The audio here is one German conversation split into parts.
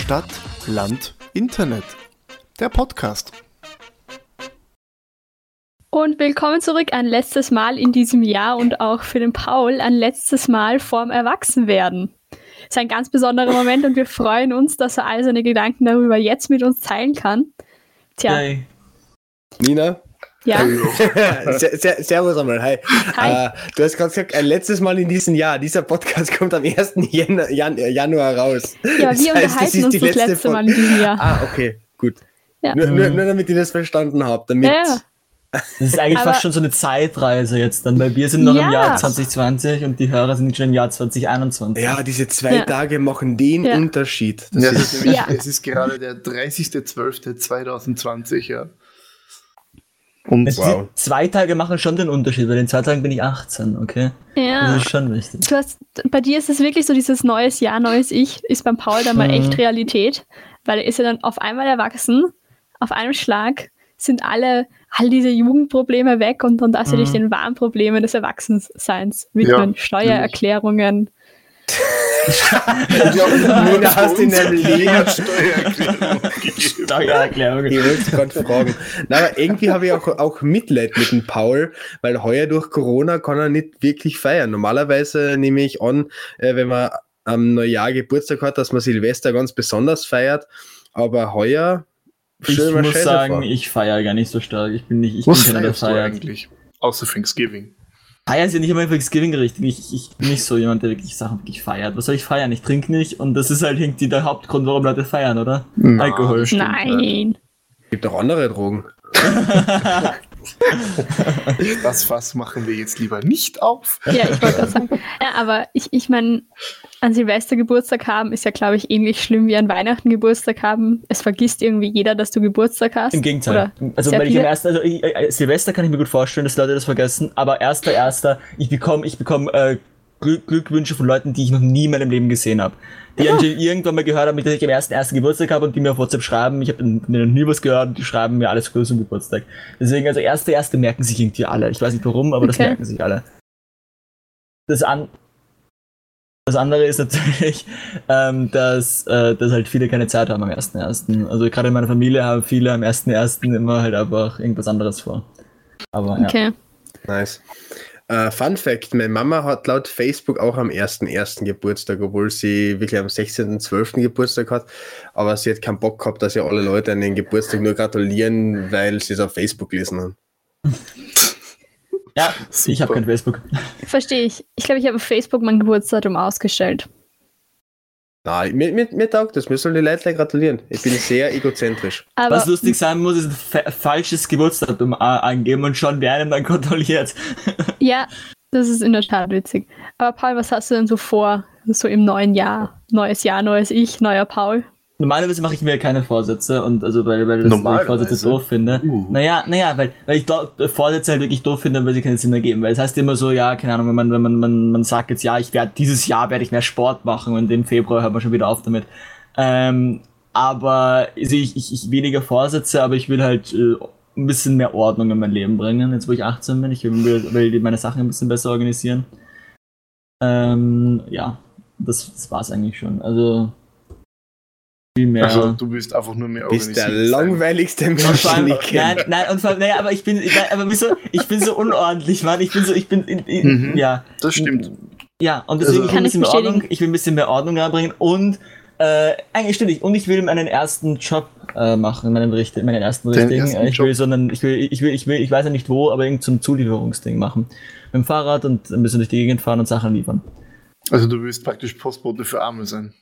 Stadt, Land, Internet. Der Podcast. Und willkommen zurück ein letztes Mal in diesem Jahr und auch für den Paul ein letztes Mal vorm Erwachsenwerden. Das ist ein ganz besonderer Moment und wir freuen uns, dass er all seine Gedanken darüber jetzt mit uns teilen kann. Tja. Hi. Nina? Ja. Ser ser servus einmal, hi. Hi. Äh, du hast gerade gesagt, ein letztes Mal in diesem Jahr. Dieser Podcast kommt am 1. Jan Jan Januar raus. Ja, Das wir heißt, das unterhalten ist uns die das letzte letzte Mal in diesem Jahr. Ah, okay, gut. Ja. Nur, nur, nur damit ihr das verstanden habt. Damit, Ja. Das ist eigentlich Aber- fast schon so eine Zeitreise jetzt dann, weil wir sind noch Ja. im Jahr 2020 und die Hörer sind schon im Jahr 2021. Ja, diese zwei Ja. Tage machen den Ja. Unterschied. Das Ja, ist, es ist gerade der 30.12.2020, ja. Und Also Wow. Zwei Tage machen schon den Unterschied, weil in zwei Tagen bin ich 18, okay? ja. Das ist schon wichtig. Du hast, bei dir ist es wirklich so, dieses neues Jahr, neues Ich, ist beim Paul dann mal echt Realität, weil er ist ja dann auf einmal erwachsen, auf einem Schlag sind alle, all diese Jugendprobleme weg und dann darfst du dich den wahren Problemen des Erwachsenseins widmen. Ja, Steuererklärungen. Nina hast in deinem Leben Steuererklärung gegeben. Steuererklärung. Ich wollte es gerade fragen. Na, aber irgendwie habe ich auch, auch Mitleid mit dem Paul, weil heuer durch Corona kann er nicht wirklich feiern. Normalerweise nehme ich an, äh, wenn man am Neujahr Geburtstag hat, dass man Silvester ganz besonders feiert. Aber heuer Ich dir mal muss sagen, vor. ich feiere gar nicht so stark. Ich bin nicht, ich Was bin keiner, der feiert. eigentlich? Außer Thanksgiving. Feiern ist ja nicht immer Thanksgiving richtig. Ich, ich bin nicht so jemand, der wirklich Sachen wirklich feiert. Was soll ich feiern? Ich trinke nicht und das ist halt irgendwie der Hauptgrund, warum Leute feiern, oder? Na, Alkohol. stimmt Nein. gibt auch andere Drogen. Das Fass machen wir jetzt lieber nicht auf. Ja, ich wollte gerade sagen. Ja, aber ich, ich meine, an Silvester Geburtstag haben ist ja, glaube ich, ähnlich schlimm wie an Weihnachten Geburtstag haben. Es vergisst irgendwie jeder, dass du Geburtstag hast. Im Gegenteil. Oder also, weil ich am ersten, also ich, äh, Silvester kann ich mir gut vorstellen, dass Leute das vergessen, aber erster, erster, ich bekomme, ich bekomme äh, Glück, Glückwünsche von Leuten, die ich noch nie in meinem Leben gesehen habe. Die anscheinend irgendwann mal gehört haben, dass ich am ersten, ersten Geburtstag habe und die mir auf WhatsApp schreiben, ich habe noch nie was gehört und die schreiben mir alles Gute zum Geburtstag. Deswegen, also erster, erste merken sich irgendwie alle. Ich weiß nicht warum, aber das Okay. merken sich alle. Das an, das andere ist natürlich, ähm, dass, äh, dass halt viele keine Zeit haben am 1.1. Also gerade in meiner Familie haben viele am 1.1. immer halt einfach irgendwas anderes vor. Aber ja. Okay. Nice. Äh, Fun Fact: Meine Mama hat laut Facebook auch am 1.1. Geburtstag, obwohl sie wirklich am 16.12. Geburtstag hat. Aber sie hat keinen Bock gehabt, dass ja alle Leute an den Geburtstag nur gratulieren, weil sie es auf Facebook gelesen haben. Ja, ich habe Super. kein Facebook. Verstehe ich. Ich glaube, ich habe auf Facebook mein Geburtsdatum ausgestellt. Nein, mir, mir, mir taugt das. Mir sollen die Leute gratulieren. Ich bin sehr egozentrisch. Aber Was lustig sein muss, ist ein fa falsches Geburtsdatum äh, angeben und schon wer einen dann kontrolliert. ja, das ist in der Tat witzig. Aber Paul, was hast du denn so vor? So im neuen Jahr. Neues Jahr, neues Ich, neuer Paul. Normalerweise mache ich mir keine Vorsätze und also weil, weil das ich? Vorsätze doof finde. Uh. Naja, naja, weil, weil ich do, Vorsätze halt wirklich doof finde, weil sie keinen Sinn ergeben. Weil es heißt immer so, ja, keine Ahnung, wenn man, wenn man, man, man sagt jetzt, ja, ich werde dieses Jahr werde ich mehr Sport machen und im Februar hört man schon wieder auf damit. Ähm, aber also ich, ich, ich weniger Vorsätze, aber ich will halt äh, ein bisschen mehr Ordnung in mein Leben bringen, jetzt wo ich 18 bin. Ich will, will meine Sachen ein bisschen besser organisieren. Ähm, ja, das, das war's eigentlich schon. Also mehr. Also du bist einfach nur mehr Bist der langweiligste Mensch, den ich nein, kenne. nein, und vor allem, naja, aber ich bin, nein, aber wieso, ich bin so unordentlich, Mann. Ich bin so, ich bin, in, in, Mhm. ja. Das stimmt. Ja, und deswegen, Also- ich will Kann ein bisschen ich mehr Ordnung, ich will ein bisschen mehr Ordnung reinbringen und, äh, eigentlich stimmt nicht. Und ich will meinen ersten Job, äh, machen, meinen, richtig, meinen ersten Den richtigen. ersten ich will, Job? sondern, ich will, ich will, ich will, ich weiß ja nicht wo, aber irgend zum Zulieferungsding machen. Mit dem Fahrrad und ein bisschen durch die Gegend fahren und Sachen liefern. Also du willst praktisch Postbote für Arme sein.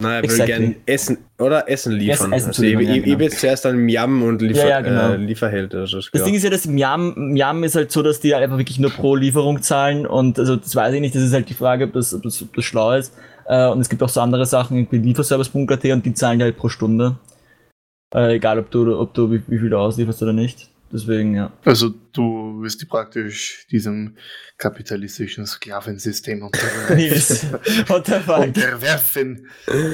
Nein, ich Exactly. gern Essen oder Essen liefern. Essen also zuliefern, ich, ja, ich, genau. ich bin zuerst an Miam und Liefer, Ja, ja, genau. äh, Lieferheld. Also, das Das Ding ist ja, dass im Yam, Yam ist halt so, dass die einfach wirklich nur pro Lieferung zahlen und also das weiß ich nicht, das ist halt die Frage, ob das, ob das, ob das schlau ist. Äh, und es gibt auch so andere Sachen wie Lieferservice.at und die zahlen ja halt pro Stunde. Äh, egal ob du, ob du wie, wie viel du auslieferst oder nicht. Deswegen, ja. Also du wirst die praktisch diesem kapitalistischen Sklavensystem unterwerfen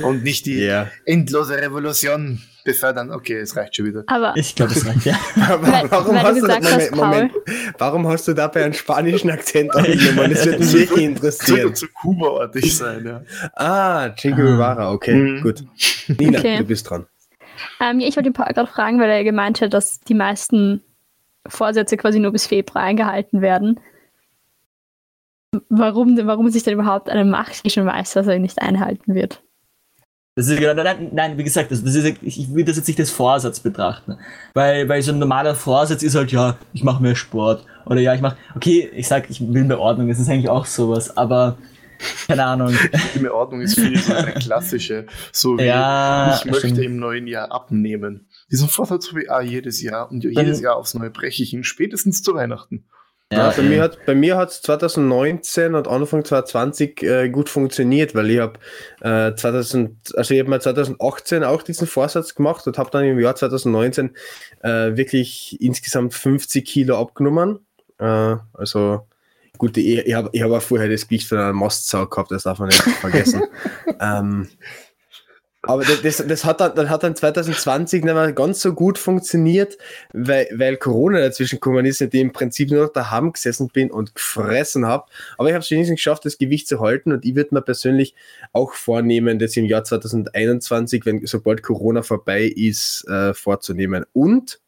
und nicht die Ja. endlose Revolution befördern. Okay, es reicht schon wieder. Aber Ich glaube, das reicht, ja. Warum, weil hast du, gesagt Moment, hast, Moment, warum hast du dabei einen spanischen Akzent angenommen? Das würde mich wirklich interessieren. zu Kuba-artig sein, ja. Ah, Chico Rivera, okay, Mhm. gut. Nina, Okay. du bist dran. ähm, ja, ich wollte Paul gerade fragen, weil er gemeint hat, dass die meisten Vorsätze quasi nur bis Februar eingehalten werden. Warum, warum sich denn überhaupt eine macht, die schon weiß, dass er ihn nicht einhalten wird? Das ist, genau- nein, nein, wie gesagt, das, das ist, ich ich will das jetzt nicht als Vorsatz betrachten. Weil, weil so ein normaler Vorsatz ist halt, ja, ich mache mehr Sport. Oder ja, ich mache, okay, ich sag, ich will mehr Ordnung, das ist eigentlich auch sowas, aber keine Ahnung. Die Ordnung ist viel so eine klassische. So wie Ja, ich möchte stimmt. im neuen Jahr abnehmen. Diesen Vorsatz habe ich auch jedes Jahr und jedes Jahr aufs Neue breche ich ihn spätestens zu Weihnachten. Ja, Ja, bei, mir hat, bei mir hat es 2019 und Anfang 2020 äh, gut funktioniert, weil ich habe äh, 2000, also ich habe mal 2018 auch diesen Vorsatz gemacht und habe dann im Jahr 2019 äh, wirklich insgesamt 50 Kilo abgenommen. Äh, also gut, ich, ich habe ich hab auch vorher das Gewicht von einer Mastsau gehabt, das darf man nicht vergessen. ähm, aber das, das, hat dann, das hat dann 2020 nicht mehr ganz so gut funktioniert, weil, weil Corona dazwischen gekommen ist und ich im Prinzip nur noch daheim gesessen bin und gefressen habe. Aber ich habe es wenigstens geschafft, das Gewicht zu halten und ich würde mir persönlich auch vornehmen, das im Jahr 2021, wenn sobald Corona vorbei ist, äh, vorzunehmen. Und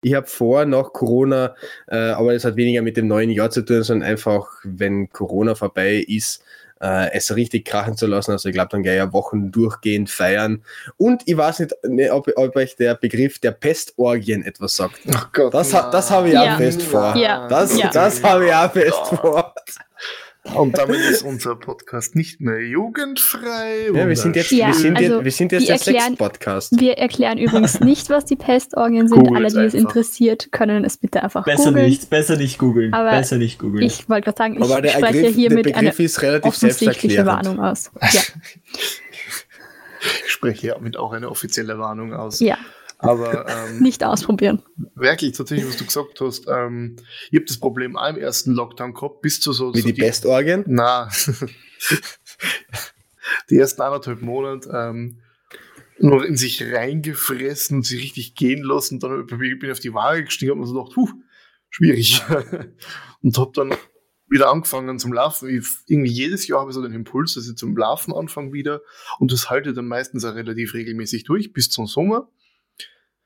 ich habe vor, nach Corona, äh, aber das hat weniger mit dem neuen Jahr zu tun, sondern einfach, wenn Corona vorbei ist, äh, es richtig krachen zu lassen. Also ich glaube dann gleich ja Wochen durchgehend feiern. Und ich weiß nicht, ne, ob, ob euch der Begriff der Pestorgien etwas sagt. Ach Gott. Das, das habe ich Ja. auch fest vor. Ja. Das, Ja. das habe ich auch fest vor. Und damit ist unser Podcast nicht mehr jugendfrei. Ja, wir sind jetzt, Ja, wir sind also, jetzt, wir sind jetzt der erklären- Sex-Podcast. Wir erklären übrigens nicht, was die Pestorgien sind. Googles Alle, die es interessiert, können es bitte einfach besser googeln. nicht, besser nicht googeln. Aber Besser nicht googeln. Ich wollte gerade sagen, ich Aber der spreche Begriff, der hiermit eine Begriff ist relativ offensichtliche. Warnung aus. Ja, Ich spreche damit auch eine offizielle Warnung aus. ja. Aber ähm, nicht ausprobieren. wirklich, tatsächlich, was du gesagt hast, ähm, ich habe das Problem auch im ersten Lockdown gehabt, bis zu so, Wie so die Pestorgien. Na, die ersten anderthalb Monate ähm, noch in sich reingefressen und sich richtig gehen lassen. Dann bin ich auf die Waage gestiegen und hab mir so gedacht, puh, schwierig. und hab dann wieder angefangen zum Laufen. Ich, irgendwie jedes Jahr habe ich so den Impuls, dass ich zum Laufen anfange wieder. Und das halte ich dann meistens auch relativ regelmäßig durch, bis zum Sommer.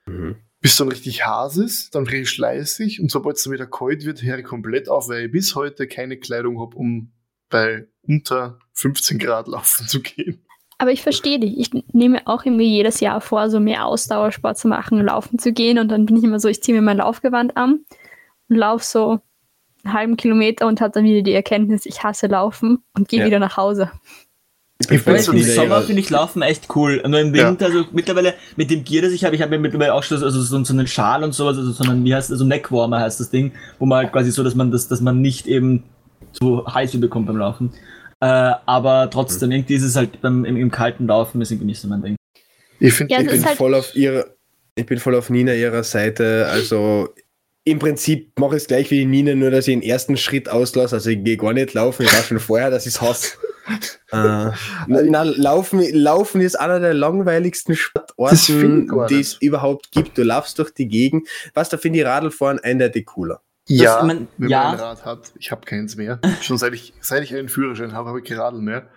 Mhm. Bis dann richtig Has ist, dann richtig schleißig und sobald es dann wieder kalt wird, höre ich komplett auf, weil ich bis heute keine Kleidung habe, um bei unter 15 Grad laufen zu gehen. Aber ich verstehe dich. Ich nehme auch irgendwie jedes Jahr vor, so mehr Ausdauersport zu machen, laufen zu gehen. Und dann bin ich immer so, ich ziehe mir mein Laufgewand an und laufe so einen halben Kilometer und habe dann wieder die Erkenntnis, ich hasse Laufen und gehe Ja. wieder nach Hause. Ich so wieder Sommer finde ich Laufen echt cool. Nur im Ja. Winter, also mittlerweile mit dem Gear, das ich habe, ich habe mir mittlerweile auch schon so, also so, so einen Schal und sowas, also so einen, wie heißt das, so Neckwarmer heißt das Ding, wo man halt quasi so, dass man das, dass man nicht eben so heiß bekommt beim Laufen. Äh, aber trotzdem, Mhm. irgendwie ist es halt beim, im, im kalten Laufen ist irgendwie nicht so mein Ding. Ich finde, Ja, Ich bin halt- voll auf ihrer, ich bin voll auf Nina ihrer Seite. Also im Prinzip mache ich es gleich wie die Nina, nur dass ich den ersten Schritt auslasse. Also ich gehe gar nicht laufen, ich war schon vorher, dass ich es hasse. Äh, na, laufen, laufen ist einer der langweiligsten Das Sportorten, gar die es überhaupt gibt. Du laufst durch die Gegend. Was, da finde ich Radlfahren eindeutig cooler. ja, ich mein, wenn ja. man ein Rad hat, ich habe keins mehr. Schon seit ich, seit ich einen Führerschein habe, habe ich kein Radl mehr.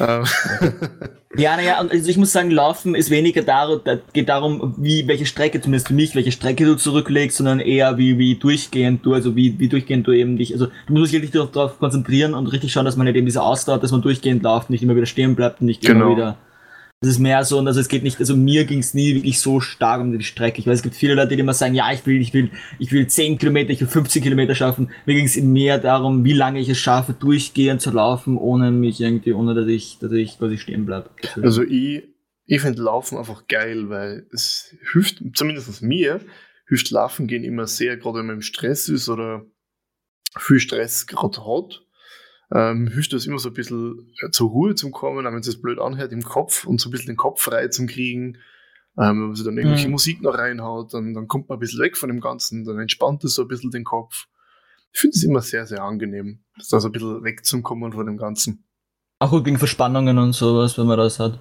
Ähm, Ja, naja, also ich muss sagen, Laufen ist weniger darum, da geht darum, wie, welche Strecke, zumindest für mich, welche Strecke du zurücklegst, sondern eher wie, wie durchgehend du, also wie, wie durchgehend du eben dich, also du musst dich wirklich darauf, darauf konzentrieren und richtig schauen, dass man nicht eben diese Ausdauer, dass man durchgehend läuft, nicht immer wieder stehen bleibt und nicht Genau. immer wieder. Das ist mehr so, und also es geht nicht, also mir ging es nie wirklich so stark um die Strecke. Ich weiß, es gibt viele Leute, die immer sagen, ja, ich will, ich will, ich will 10 Kilometer, ich will 15 Kilometer schaffen. Mir ging es mehr darum, wie lange ich es schaffe, durchgehend zu laufen, ohne mich irgendwie, ohne dass ich, dass ich quasi stehen bleibe. Also ich, ich finde Laufen einfach geil, weil es hilft, zumindest mir, hilft Laufen gehen immer sehr, gerade wenn man im Stress ist oder viel Stress gerade hat. Ähm, hilft das immer so ein bisschen äh, zur Ruhe zu kommen, auch wenn es sich blöd anhört im Kopf und so ein bisschen den Kopf frei zu kriegen. Ähm, wenn man sich dann irgendwelche Mhm. Musik noch reinhaut, dann, dann kommt man ein bisschen weg von dem Ganzen, dann entspannt es so ein bisschen den Kopf. Ich finde es immer sehr, sehr angenehm, da so ein bisschen wegzukommen von dem Ganzen. Auch gut gegen Verspannungen und sowas, wenn man das hat.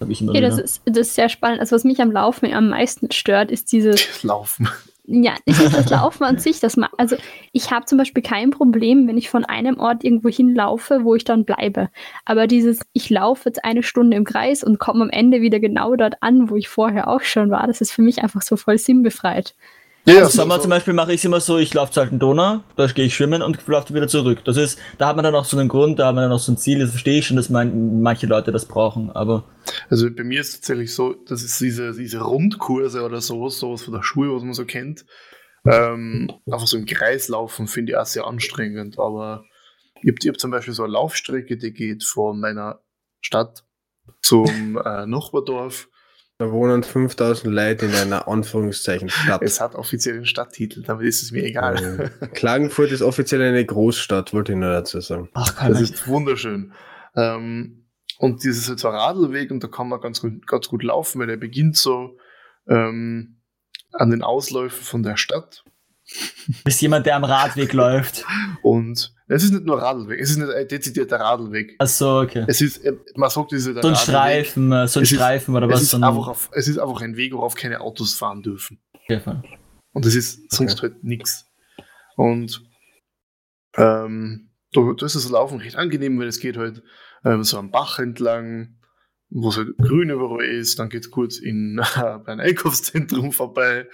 Immer Okay, das ist, das ist sehr spannend. Also was mich am Laufen am meisten stört, ist dieses, Laufen. Ja, nicht das Laufen an sich. Das also ich habe zum Beispiel kein Problem, wenn ich von einem Ort irgendwo hinlaufe, wo ich dann bleibe. Aber dieses, ich laufe jetzt eine Stunde im Kreis und komme am Ende wieder genau dort an, wo ich vorher auch schon war, das ist für mich einfach so voll sinnbefreit. Ja, Im Sommer zum Beispiel mache ich es immer so, ich laufe zur alten Donau, da gehe ich schwimmen und laufe wieder zurück. Das ist, da hat man dann auch so einen Grund, da hat man dann auch so ein Ziel, das verstehe ich schon, dass man, manche Leute das brauchen, aber Also bei mir ist es tatsächlich so, das ist diese, diese Rundkurse oder so, sowas von der Schule, was man so kennt. Ähm, einfach so im Kreis laufen finde ich auch sehr anstrengend, aber ich habe hab zum Beispiel so eine Laufstrecke, die geht von meiner Stadt zum äh, Nachbardorf. Da wohnen 5000 Leute in einer Anführungszeichen Stadt. Es hat offiziell einen Stadttitel, damit ist es mir egal. Klagenfurt ist offiziell eine Großstadt, wollte ich nur dazu sagen. ach, kann Das ist wunderschön. Ähm, und dieses ist jetzt ein Radlweg und da kann man ganz gut, ganz gut laufen, weil der beginnt so ähm, an den Ausläufen von der Stadt. Bist jemand, der am Radweg läuft. Und es ist nicht nur Radlweg, es ist nicht ein dezidierter Radlweg. Ach so, okay. Es ist, äh, man sagt, es ist der So ein Radlweg. Streifen, äh, so ein Es ist- Streifen oder Es was? ist, so ein, einfach auf, es ist einfach ein Weg, worauf keine Autos fahren dürfen. Okay, voll. Und das ist sonst halt nichts. Und ähm, da, da ist das Laufen recht angenehm, weil es geht halt ähm, so am Bach entlang, wo es halt grün überall ist. Dann geht es kurz in bei einem Einkaufszentrum vorbei.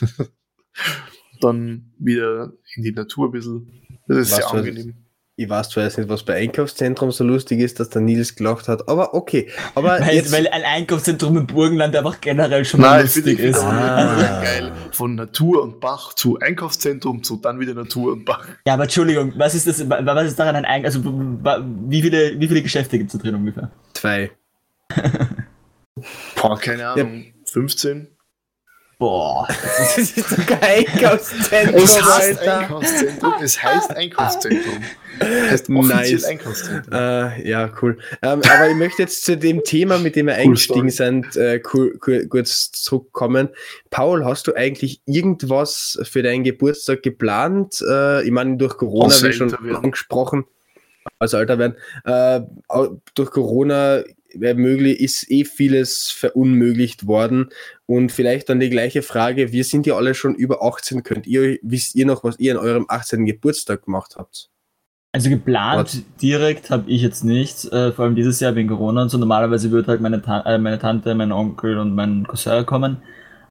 Dann wieder in die Natur ein bisschen. Das ist Was sehr angenehm. Ich weiß zwar jetzt nicht, was bei Einkaufszentrum so lustig ist, dass der Nils gelacht hat, aber okay. Aber Weil, jetzt, weil ein Einkaufszentrum im Burgenland einfach generell schon mal Nein, lustig ist. Ah. geil. Von Natur und Bach zu Einkaufszentrum zu dann wieder Natur und Bach. Ja, aber Entschuldigung, was ist das, wa- was ist daran ein Einkauf, also wie viele, wie viele Geschäfte gibt es da drin ungefähr? zwei. Boah, keine Ahnung, 15? Boah. Das ist doch kein Einkaufszentrum, Es heißt Alter. Einkaufszentrum. Es heißt Einkaufszentrum. heißt offiziell Nice. Einkaufszentrum. Äh, ja, cool. Ähm, aber ich möchte jetzt zu dem Thema, mit dem wir Cool eingestiegen Story. sind, cool, cool, kurz zurückkommen. Paul, hast du eigentlich irgendwas für deinen Geburtstag geplant? Äh, ich meine, durch Corona, wie schon angesprochen, als Alter werden, äh, durch Corona möglich, ist eh vieles verunmöglicht worden. Und vielleicht dann die gleiche Frage, wir sind ja alle schon über 18, könnt ihr, wisst ihr noch, was ihr an eurem 18. Geburtstag gemacht habt? Also geplant Was? direkt habe ich jetzt nicht, äh, vor allem dieses Jahr wegen Corona und so. Normalerweise würde halt meine, Ta äh, meine Tante, mein Onkel und mein Cousin kommen.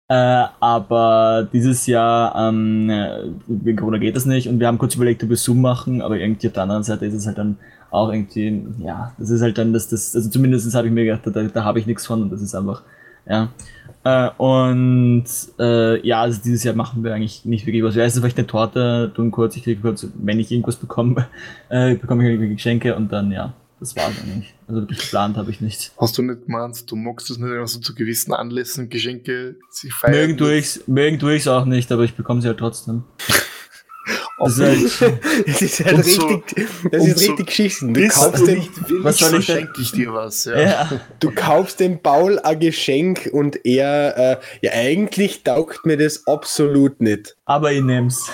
Äh, aber dieses Jahr ähm, äh, wegen Corona geht das nicht und wir haben kurz überlegt, ob wir Zoom machen, aber irgendwie auf der anderen Seite ist es halt dann auch irgendwie, ja, das ist halt dann das, das also zumindest habe ich mir gedacht, da, da habe ich nichts von und das ist einfach, ja. Äh, und äh, ja, also dieses Jahr machen wir eigentlich nicht wirklich was. Wir essen vielleicht eine Torte, tun kurz, ich kriege kurz, wenn ich irgendwas bekomme, äh, bekomme ich irgendwie Geschenke und dann ja, das war's eigentlich. Also wirklich geplant habe ich nicht. Hast du nicht gemeint, du magst es nicht, also zu gewissen Anlässen Geschenke sich feiern? Mögen tue ich's, mögen tue ich's auch nicht, aber ich bekomme sie halt trotzdem. Das ist halt, Das ist halt so- richtig, das ist so richtig. Du Bist kaufst, du dem, nicht willig, Was soll so ich schenke ich dir was. Ja. ja. du kaufst dem Paul ein Geschenk und er, äh, ja, eigentlich taugt mir das absolut nicht. aber ich nehm's.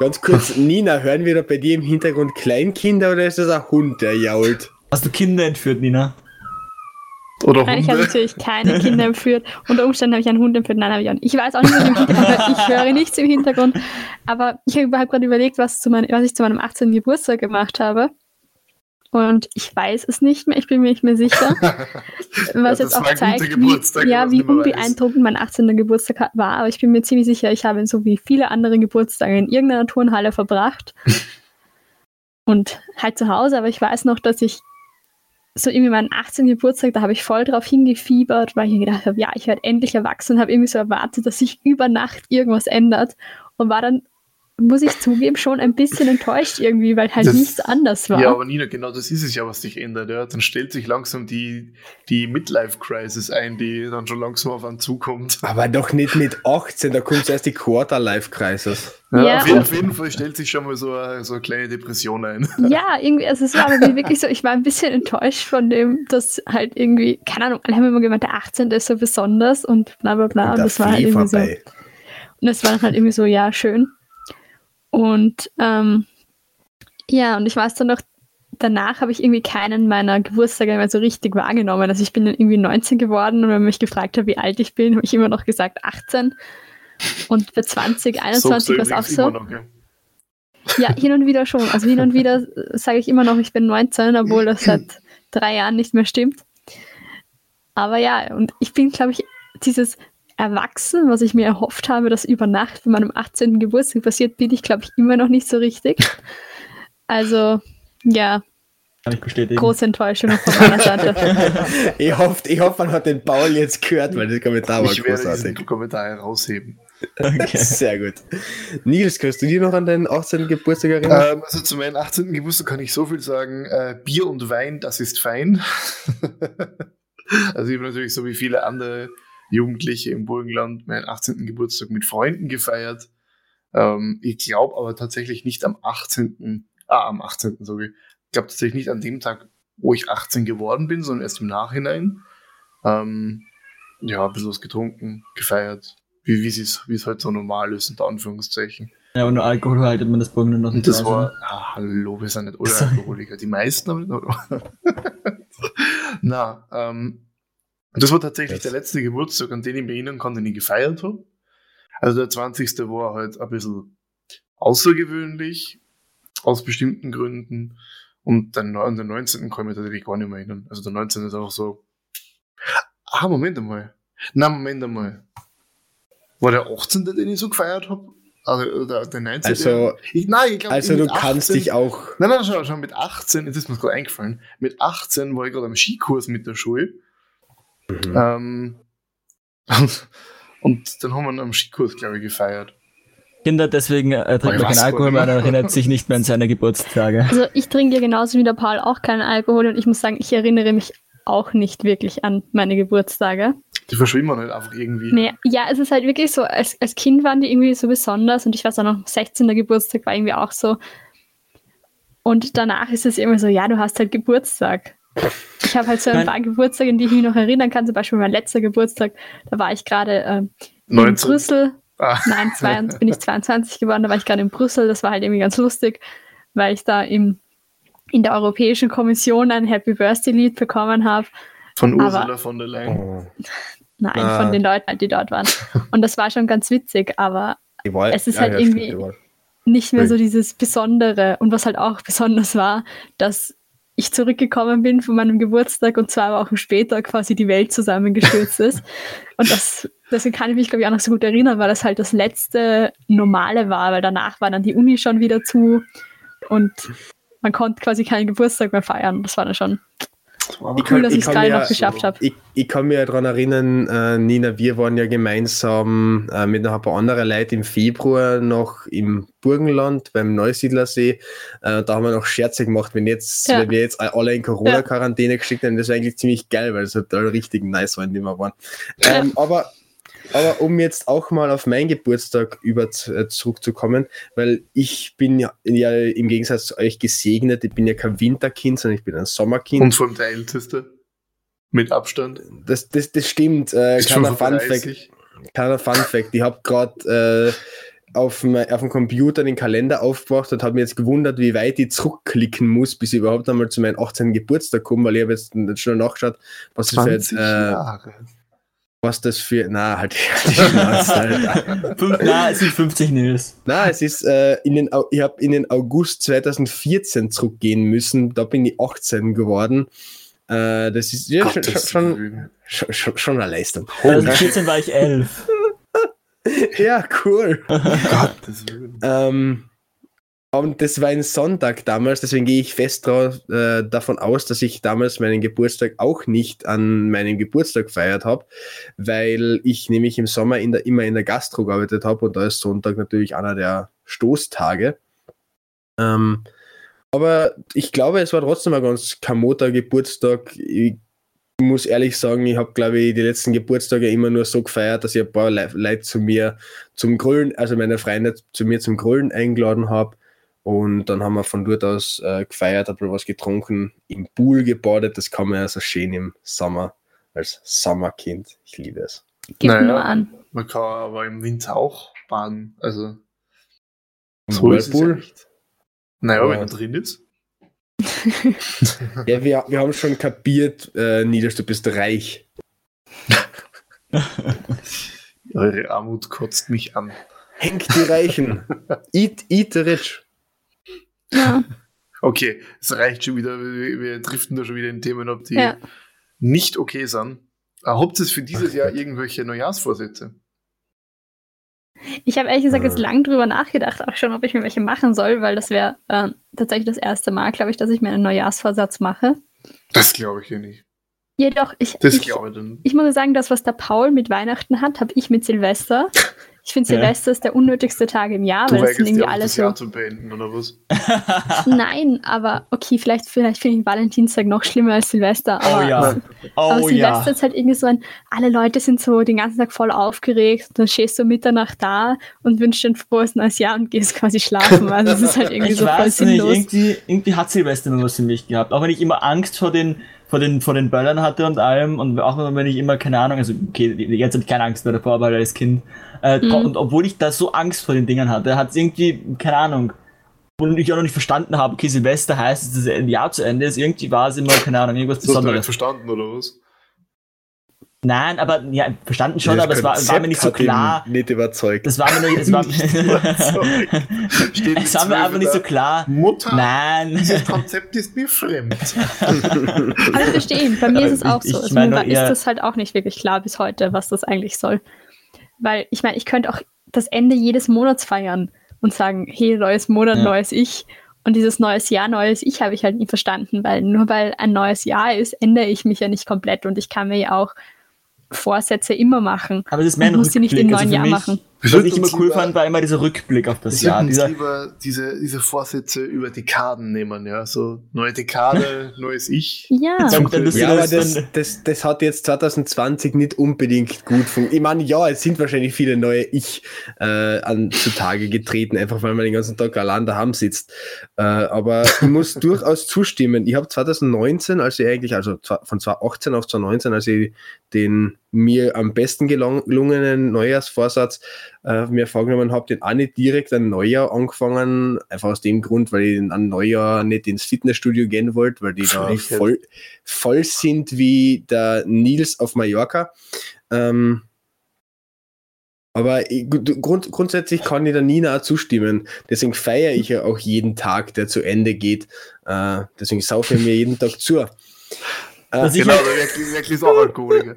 Ganz kurz, Nina, hören wir da bei dir im Hintergrund Kleinkinder oder ist das ein Hund, der jault? Hast du Kinder entführt, Nina? Oder Nein, ich habe Hunde. natürlich keine Kinder entführt. Unter Umständen habe ich einen Hund entführt. Nein, habe ich auch nicht. Ich weiß auch nicht, was im Hintergrund höre. Ich höre nichts im Hintergrund. Aber ich habe überhaupt gerade überlegt, was, mein, was ich zu meinem 18. Geburtstag gemacht habe. Und ich weiß es nicht mehr. Ich bin mir nicht mehr sicher. Was Ja, jetzt auch zeigt, wie, ja, wie unbeeindruckend mein 18. Geburtstag war. Aber ich bin mir ziemlich sicher, ich habe ihn so wie viele andere Geburtstage in irgendeiner Turnhalle verbracht. Und halt zu Hause. Aber ich weiß noch, dass ich so irgendwie meinen 18. Geburtstag, da habe ich voll drauf hingefiebert, weil ich mir gedacht habe, ja, ich werde endlich erwachsen, habe irgendwie so erwartet, dass sich über Nacht irgendwas ändert und war dann, muss ich zugeben, schon ein bisschen enttäuscht irgendwie, weil halt Das- nichts anders war. Ja, aber Nina, genau das ist es ja, was dich ändert. Ja. Dann stellt sich langsam die, die Midlife-Crisis ein, die dann schon langsam auf einen zukommt. Aber doch nicht mit 18, da kommt erst die Quarter-Life-Crisis. Ja, auf, jeden, auf jeden Fall stellt sich schon mal so eine, so eine kleine Depression ein. Ja, irgendwie, also es war mir wirklich so, ich war ein bisschen enttäuscht von dem, dass halt irgendwie, keine Ahnung, alle haben immer gemeint, der 18. ist so besonders und bla bla bla. Und Und, das war halt irgendwie so. vorbei. Und das war halt irgendwie so, ja, schön. Und ähm, ja, und ich weiß dann noch, danach habe ich irgendwie keinen meiner Geburtstage mehr so richtig wahrgenommen. Also ich bin dann irgendwie 19 geworden und wenn man mich gefragt hat, wie alt ich bin, habe ich immer noch gesagt 18. Und bei 20, 21 war es auch so. Noch, ja. ja, hin und wieder schon. Also hin und wieder sage ich immer noch, ich bin 19, obwohl das seit drei Jahren nicht mehr stimmt. Aber ja, und ich bin, glaube ich, dieses Erwachsen, was ich mir erhofft habe, dass über Nacht bei meinem 18. Geburtstag passiert, bin ich, glaube ich, immer noch nicht so richtig. Also, ja. Kann ich bestätigen. Große Enttäuschung von meiner Seite. ich hoffe, ich hoff, man hat den Paul jetzt gehört, weil das Kommentar war ich großartig. Werde Kommentar herausheben. Okay. Sehr gut. Nils, kannst du dich noch an deinen 18. Geburtstag erinnern? Ähm, also zu meinem 18. Geburtstag kann ich so viel sagen. Äh, Bier und Wein, das ist fein. also ich habe natürlich so wie viele andere Jugendliche im Burgenland meinen 18. Geburtstag mit Freunden gefeiert. Ähm, ich glaube aber tatsächlich nicht am 18 ah, am 18. sorry. Ich glaube tatsächlich nicht an dem Tag, wo ich 18 geworden bin, sondern erst im Nachhinein. Ähm, ja, ein bisschen was getrunken, gefeiert, wie es wie es halt so normal ist, unter Anführungszeichen. Ja, und Alkohol haltet man das Burgen noch nicht. Das war, ah, hallo, wir sind nicht alle Alkoholiker. Die meisten aber nicht. Na, ähm, das war tatsächlich das. der letzte Geburtstag, an den ich mich erinnern kann, den ich gefeiert habe. Also der 20. war halt ein bisschen außergewöhnlich, aus bestimmten Gründen. Und dann an den 19. kann ich mich tatsächlich gar nicht mehr erinnern. Also der 19. ist einfach so. Ah, Moment einmal. Na, Moment einmal. War der 18., den ich so gefeiert habe? Also der, der 19. Also, ich, nein, ich glaub, also du 18, kannst dich auch. Nein, nein, schon, schon mit 18, jetzt ist mir gerade eingefallen. Mit 18 war ich gerade am Skikurs mit der Schule. Mhm. Ähm, und, und dann haben wir am Skikurs, glaube ich, gefeiert. Kinder, deswegen äh, trinkt man keinen Alkohol mehr und erinnert sich nicht mehr an seine Geburtstage. Also ich trinke ja genauso wie der Paul auch keinen Alkohol und ich muss sagen, ich erinnere mich auch nicht wirklich an meine Geburtstage. Die verschwimmen halt einfach irgendwie. Nee, ja, es ist halt wirklich so, als, als Kind waren die irgendwie so besonders und ich weiß auch noch, 16. Geburtstag war irgendwie auch so. Und danach ist es immer so, ja, du hast halt Geburtstag. Ich habe halt so ein paar Geburtstage, an die ich mich noch erinnern kann. Zum Beispiel mein letzter Geburtstag, da war ich gerade äh, in Brüssel Ah. Nein, 22, bin ich 22 geworden, da war ich gerade in Brüssel. Das war halt irgendwie ganz lustig, weil ich da im, in der Europäischen Kommission ein Happy Birthday-Lied bekommen habe. Von Ursula aber, von der Leyen. Oh. Nein, ah. von den Leuten, die dort waren. Und das war schon ganz witzig, aber es ist ja, halt ja, irgendwie nicht mehr so dieses Besondere. Und was halt auch besonders war, dass ich zurückgekommen bin von meinem Geburtstag und zwei Wochen später quasi die Welt zusammengestürzt ist. Und das deswegen kann ich mich, glaube ich, auch noch so gut erinnern, weil das halt das letzte Normale war, weil danach war dann die Uni schon wieder zu und man konnte quasi keinen Geburtstag mehr feiern. Das war dann schon wie cool, dass ich es gerade noch geschafft habe. Ich, ich, kann mich ja daran erinnern, äh, Nina, wir waren ja gemeinsam äh, mit noch ein paar anderen Leuten im Februar noch im Burgenland beim Neusiedlersee. Äh, da haben wir noch Scherze gemacht, wenn, jetzt, ja. wenn wir jetzt alle in Corona-Quarantäne ja. geschickt haben. Das war eigentlich ziemlich geil, weil es total richtig nice war, in dem wir waren. Ähm. Aber aber um jetzt auch mal auf meinen Geburtstag über äh, zurückzukommen, weil ich bin ja, ja im Gegensatz zu euch gesegnet, ich bin ja kein Winterkind, sondern ich bin ein Sommerkind. Und vom der Älteste? Mit Abstand? Das, das, das stimmt. Äh, kleiner Fun Fact. Kleiner Fun Fact. Ich habe gerade äh, auf, auf dem Computer den Kalender aufgebracht und habe mir jetzt gewundert, wie weit ich zurückklicken muss, bis ich überhaupt einmal zu meinem 18. Geburtstag komme, weil ich habe jetzt schon nachgeschaut, was 20 für jetzt, äh, Jahre was das für. Na, halt. na, es sind 50 Nils. Na, es ist, äh, in den, ich habe in den August 2014 zurückgehen müssen. Da bin ich 18 geworden. Äh, das ist ja, schon, schon, schon, schon, eine Leistung. 2014 war ich 11. ja, cool. Gottes Willen. Ähm, und das war ein Sonntag damals, deswegen gehe ich fest drauf, äh, davon aus, dass ich damals meinen Geburtstag auch nicht an meinem Geburtstag gefeiert habe, weil ich nämlich im Sommer in der, immer in der Gastro gearbeitet habe und da ist Sonntag natürlich einer der Stoßtage. Ähm, aber ich glaube, es war trotzdem ein ganz kamoter Geburtstag. Ich muss ehrlich sagen, ich habe, glaube ich, die letzten Geburtstage immer nur so gefeiert, dass ich ein paar Leute zu mir zum Grillen, also meine Freunde zu mir zum Grillen eingeladen habe und dann haben wir von dort aus äh, gefeiert, hat was getrunken, im Pool gebadet. Das kann man ja so schön im Sommer als Sommerkind. Ich liebe es. Gib naja, nur an. Man kann aber im Winter auch baden. Also Im so Whirlpool? Ja naja, wenn man drin ist. Ja, wir, wir haben schon kapiert, äh, Nieders, du bist reich. Eure Armut kotzt mich an. Hängt die Reichen. eat, eat the rich. Ja. Okay, es reicht schon wieder. Wir, wir driften da schon wieder in Themen ab, die Ja. nicht okay sind. Aber Habt ihr für dieses Jahr irgendwelche Neujahrsvorsätze? Ich habe ehrlich gesagt jetzt Äh. lang drüber nachgedacht, auch schon, ob ich mir welche machen soll, weil das wäre ähm, tatsächlich das erste Mal, glaube ich, dass ich mir einen Neujahrsvorsatz mache. Das glaube ich dir nicht. Jedoch, ich, Das ich, glaube ich ich muss sagen, das, was der Paul mit Weihnachten hat, habe ich mit Silvester. Ich finde, Ja. Silvester ist der unnötigste Tag im Jahr, Du weil es sind irgendwie dir auch, alle das so. Jahr zu beenden, oder was? Nein, aber okay, vielleicht, vielleicht finde ich Valentinstag noch schlimmer als Silvester. Oh Aber, ja. aber Oh Silvester ja. ist halt irgendwie so ein, alle Leute sind so den ganzen Tag voll aufgeregt und dann stehst du Mitternacht da und wünschst dir ein frohes neues Jahr und gehst quasi schlafen. Also es ist halt irgendwie Ich so voll weiß nicht, sinnlos. irgendwie, irgendwie hat Silvester immer was für mich gehabt. Auch wenn ich immer Angst vor den, vor den, vor den Böllern hatte und allem und auch wenn ich immer, keine Ahnung, also okay, jetzt hatte ich keine Angst mehr davor, aber als Kind. Äh, Mhm. Und obwohl ich da so Angst vor den Dingern hatte, hat es irgendwie, keine Ahnung, und ich auch noch nicht verstanden habe, okay, Silvester heißt, dass das Jahr zu Ende ist, irgendwie war es immer, keine Ahnung, irgendwas Das hast du nicht Besonderes. verstanden, oder was? Nein, aber, ja, verstanden schon, Das aber es war, war mir nicht so klar. Nicht überzeugt. Das war mir nicht, es war, Steht es war mir einfach nicht so klar. Mutter, Nein. dieses Konzept ist mir fremd. Aber ich verstehe ihn. Bei mir ist es Ich- auch ich so. Also meine mir war, eher- ist das halt auch nicht wirklich klar bis heute, was das eigentlich soll. Weil ich meine, ich könnte auch das Ende jedes Monats feiern und sagen, hey, neues Monat, Ja. neues Ich. Und dieses neues Jahr, neues Ich habe ich halt nie verstanden, weil nur weil ein neues Jahr ist, ändere ich mich ja nicht komplett und ich kann mir ja auch Vorsätze immer machen. Aber das ist mehr ein Man muss sie nicht im neuen Also für Jahr machen. Wir Was ich immer cool lieber- fand, war immer dieser Rückblick auf das Jahr. Dieser, lieber diese, diese Vorsätze über Dekaden nehmen, ja. So neue Dekade, neues Ich. Ja, Dann- dann ist Ja, aber das das, das, hat jetzt 2020 nicht unbedingt gut funktioniert. Ich meine, ja, es sind wahrscheinlich viele neue Ich äh, an, zutage getreten, einfach weil man den ganzen Tag allein daheim sitzt. Äh, aber ich muss durchaus zustimmen. Ich habe 2019, als ich eigentlich, also von 2018 auf 2019, als ich den mir am besten gelung- gelungenen Neujahrsvorsatz äh, mir vorgenommen habe, den auch nicht direkt an Neujahr angefangen, einfach aus dem Grund, weil ich an Neujahr nicht ins Fitnessstudio gehen wollte, weil die da voll, voll sind wie der Nils auf Mallorca. Ähm, aber ich, grund, grundsätzlich kann ich der Nina zustimmen. Deswegen feiere ich ja auch jeden Tag, der zu Ende geht. Äh, deswegen saufe ich mir jeden Tag zu. Äh, Genau, Werkli ist auch Alkoholiker.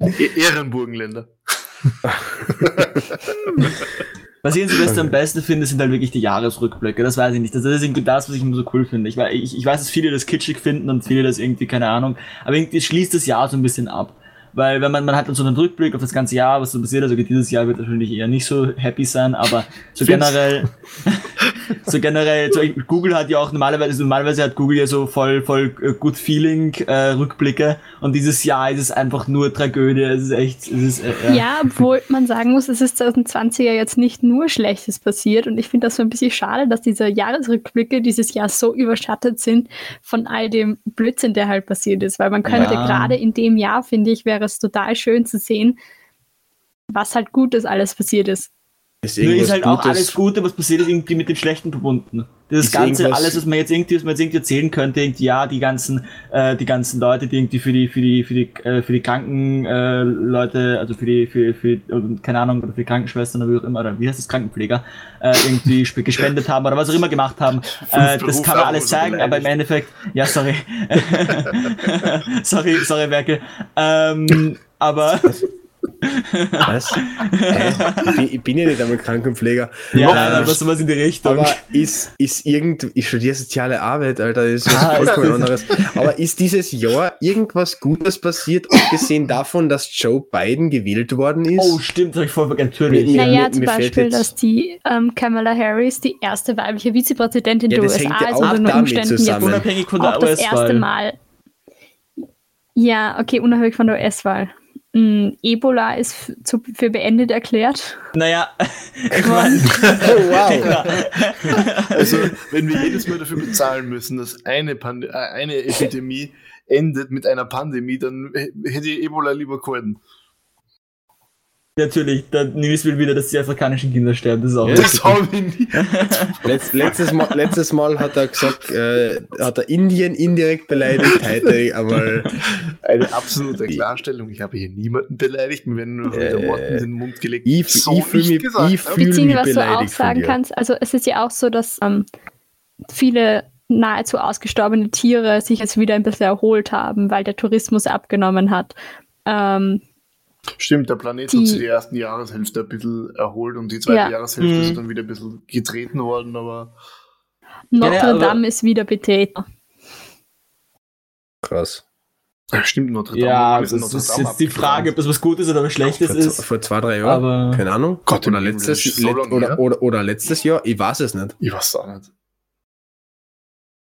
E- Ehrenburgenländer. was ich in Silvester am besten finde, sind halt wirklich die Jahresrückblicke. Das weiß ich nicht. Das ist irgendwie das, was ich immer so cool finde. Ich, ich, ich weiß, dass viele das kitschig finden und viele das irgendwie, keine Ahnung. Aber irgendwie schließt das Jahr so ein bisschen ab. Weil wenn man, man hat dann so einen Rückblick auf das ganze Jahr, was so passiert also dieses Jahr wird wahrscheinlich eher nicht so happy sein, aber so generell, so generell, so Google hat ja auch normalerweise, normalerweise hat Google ja so voll, voll äh, good feeling äh, Rückblicke. Und dieses Jahr ist es einfach nur Tragödie, es ist echt, es ist, äh, Ja, obwohl man sagen muss, es ist 2020er jetzt nicht nur Schlechtes passiert. Und ich finde das so ein bisschen schade, dass diese Jahresrückblicke dieses Jahr so überschattet sind von all dem Blödsinn, der halt passiert ist, weil man könnte Ja. gerade in dem Jahr, finde ich, wäre es total schön zu sehen, was halt Gutes alles passiert ist. Ist Nur ist halt auch Gutes. alles Gute, was passiert ist, irgendwie mit dem Schlechten verbunden. Das Ist Ganze, alles, was man jetzt irgendwie, was man jetzt irgendwie erzählen könnte, irgendwie, ja, die ganzen, äh, die ganzen Leute, die irgendwie für die, für die, für die, äh, für die kranken äh, Leute, also für die, für, für, oder, keine Ahnung, oder für die Krankenschwestern oder wie auch immer, oder wie heißt das, Krankenpfleger, äh, irgendwie sp- gespendet haben oder was auch immer gemacht haben. Äh, das kann man alles zeigen, aber im. Endeffekt, ja, sorry. sorry, sorry, Werke. Ähm, aber, Was? Hä? Ich bin- ja nicht einmal Krankenpfleger. ja, Äh, nein, aber sowas in die Richtung. Aber ist, ist irgend, ich studiere soziale Arbeit, Alter, ist was Ah, vollkommen anderes. Aber ist dieses Jahr irgendwas Gutes passiert, abgesehen davon, dass Joe Biden gewählt worden ist? Oh, stimmt, das hab ich voll vergessen. Natürlich. Mir- naja, mir- zum Beispiel, dass die ähm, Kamala Harris die erste weibliche Vizepräsidentin Ja, der USA ja ist auch unter den damit Umständen jetzt zusammen. Unabhängig von der auch das erste US-Wahl. Mal. Ja, okay, unabhängig von der US-Wahl. Mm, Ebola ist zu, für beendet erklärt. Naja, ich meine, Oh, wow. Also, wenn wir jedes Mal dafür bezahlen müssen, dass eine, Pand äh, eine Epidemie endet mit einer Pandemie, dann hätte ich Ebola lieber gehalten. Natürlich, der Nils will wieder, dass die afrikanischen Kinder sterben. Das ist auch Ja, Das habe ich nie. Letz, letztes, Mal, letztes Mal hat er gesagt, äh, hat er Indien indirekt beleidigt, heute einmal. Eine absolute Klarstellung. Ich habe hier niemanden beleidigt. Mir werden nur wieder Äh, Worte in den Mund gelegt. Ich, so ich fühle mich, gesagt ich fühl mich was du auch sagen kannst. Also es ist ja auch so, dass ähm, viele nahezu ausgestorbene Tiere sich jetzt wieder ein bisschen erholt haben, weil der Tourismus abgenommen hat. Ähm, Stimmt, der Planet Die- hat sich die ersten Jahreshälfte ein bisschen erholt und die zweite Ja. Jahreshälfte Mhm. ist dann wieder ein bisschen getreten worden, aber Notre aber- Dame ist wieder betreten. Krass. Ja, stimmt, Notre Dame. Ja, das Notre ist Dame jetzt die Frage, ob das was Gutes oder was Schlechtes Vor, ist. vor zwei, drei Jahren? Aber Keine Ahnung. Gott oder, letztes, so let, oder, oder, oder letztes Jahr? Ich weiß es nicht. Ich weiß auch nicht.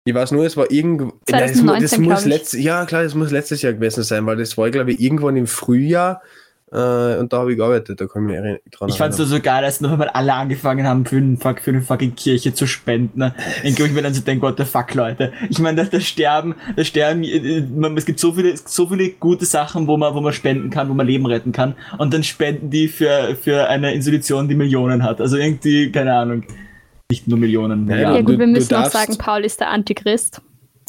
Ich weiß nur, es war irgendwo. Nein, das, das 2019, muss glaub ich. letztes, ja klar, das muss letztes Jahr gewesen sein, weil das war, glaube ich, irgendwann im Frühjahr äh, und da habe ich gearbeitet, da kann ich mich dran ich fand's nur erinnern. so geil, als noch einmal alle angefangen haben, für, den, für eine fucking Kirche zu spenden. Ne? Dann ich mir dann so denke, what the fuck, Leute. Ich meine, das, das Sterben, das Sterben, äh, äh, man, es gibt so viele, so viele gute Sachen, wo man, wo man spenden kann, wo man Leben retten kann. Und dann spenden die für, für eine Institution, die Millionen hat. Also irgendwie, keine Ahnung. Nicht nur Millionen. Ja, Ja, Milliarden. gut, wir müssen auch sagen, Paul ist der Antichrist.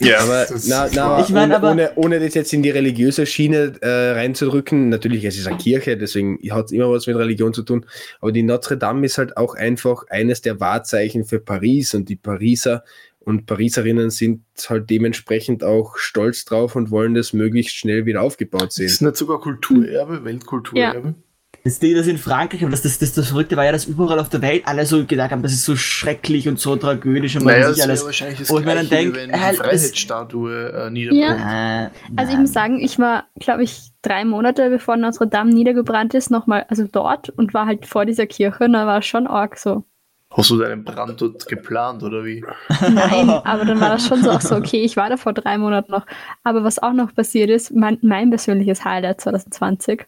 Ja, Aber das- na, na, Ich mein, ohne, aber- ohne, ohne das jetzt in die religiöse Schiene äh, reinzudrücken, natürlich, es ist eine Kirche, deswegen hat es immer was mit Religion zu tun, aber die Notre Dame ist halt auch einfach eines der Wahrzeichen für Paris und die Pariser und Pariserinnen sind halt dementsprechend auch stolz drauf und wollen das möglichst schnell wieder aufgebaut sehen. Ist nicht sogar Kulturerbe, Weltkulturerbe? Das Ding, das in Frankreich, aber das, das, das, das Verrückte war ja, dass überall auf der Welt alle so gedacht haben, das ist so schrecklich und so tragödisch und man Naja, sich das alles. wahrscheinlich das wo ich mir dann Gleiche, denk, wenn äh, die das- Freiheitsstatue äh, niederbrennt. Äh, Also ich muss sagen, ich war, glaube ich, drei Monate bevor Notre Dame niedergebrannt ist, nochmal, also dort und war halt vor dieser Kirche und da war es schon arg so. Hast du deinen Brand dort geplant oder wie? Nein, aber dann war das schon so auch so, okay, ich war da vor drei Monaten noch. Aber was auch noch passiert ist, mein, mein persönliches Highlight 2020.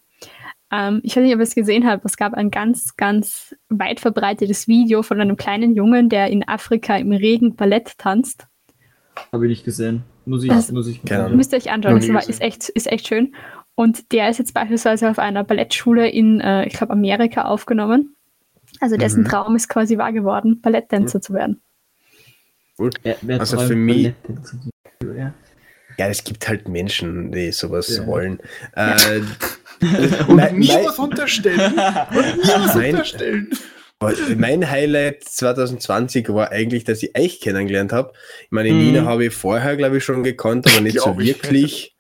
Ähm, ich weiß nicht, ob ihr es gesehen habt, es gab ein ganz, ganz weit verbreitetes Video von einem kleinen Jungen, der in Afrika im Regen Ballett tanzt. Habe ich nicht gesehen. Muss ich, Das- muss ich. Keine Ahnung. Müsst ihr euch anschauen, das war, ist, echt, ist echt schön. Und der ist jetzt beispielsweise auf einer Ballettschule in, äh, ich glaube, Amerika aufgenommen. Also dessen Mhm. Traum ist quasi wahr geworden, Balletttänzer zu werden. Wer, wer Also für mich- Ja. Ja, es gibt halt Menschen, die sowas Ja. wollen. Äh, Und mein, nie mein, was unterstellen. Und nie was Nein. unterstellen. mein Highlight 2020 war eigentlich, dass ich euch kennengelernt habe. Ich meine. Nina habe ich vorher, glaube ich, schon gekannt, aber nicht so wirklich.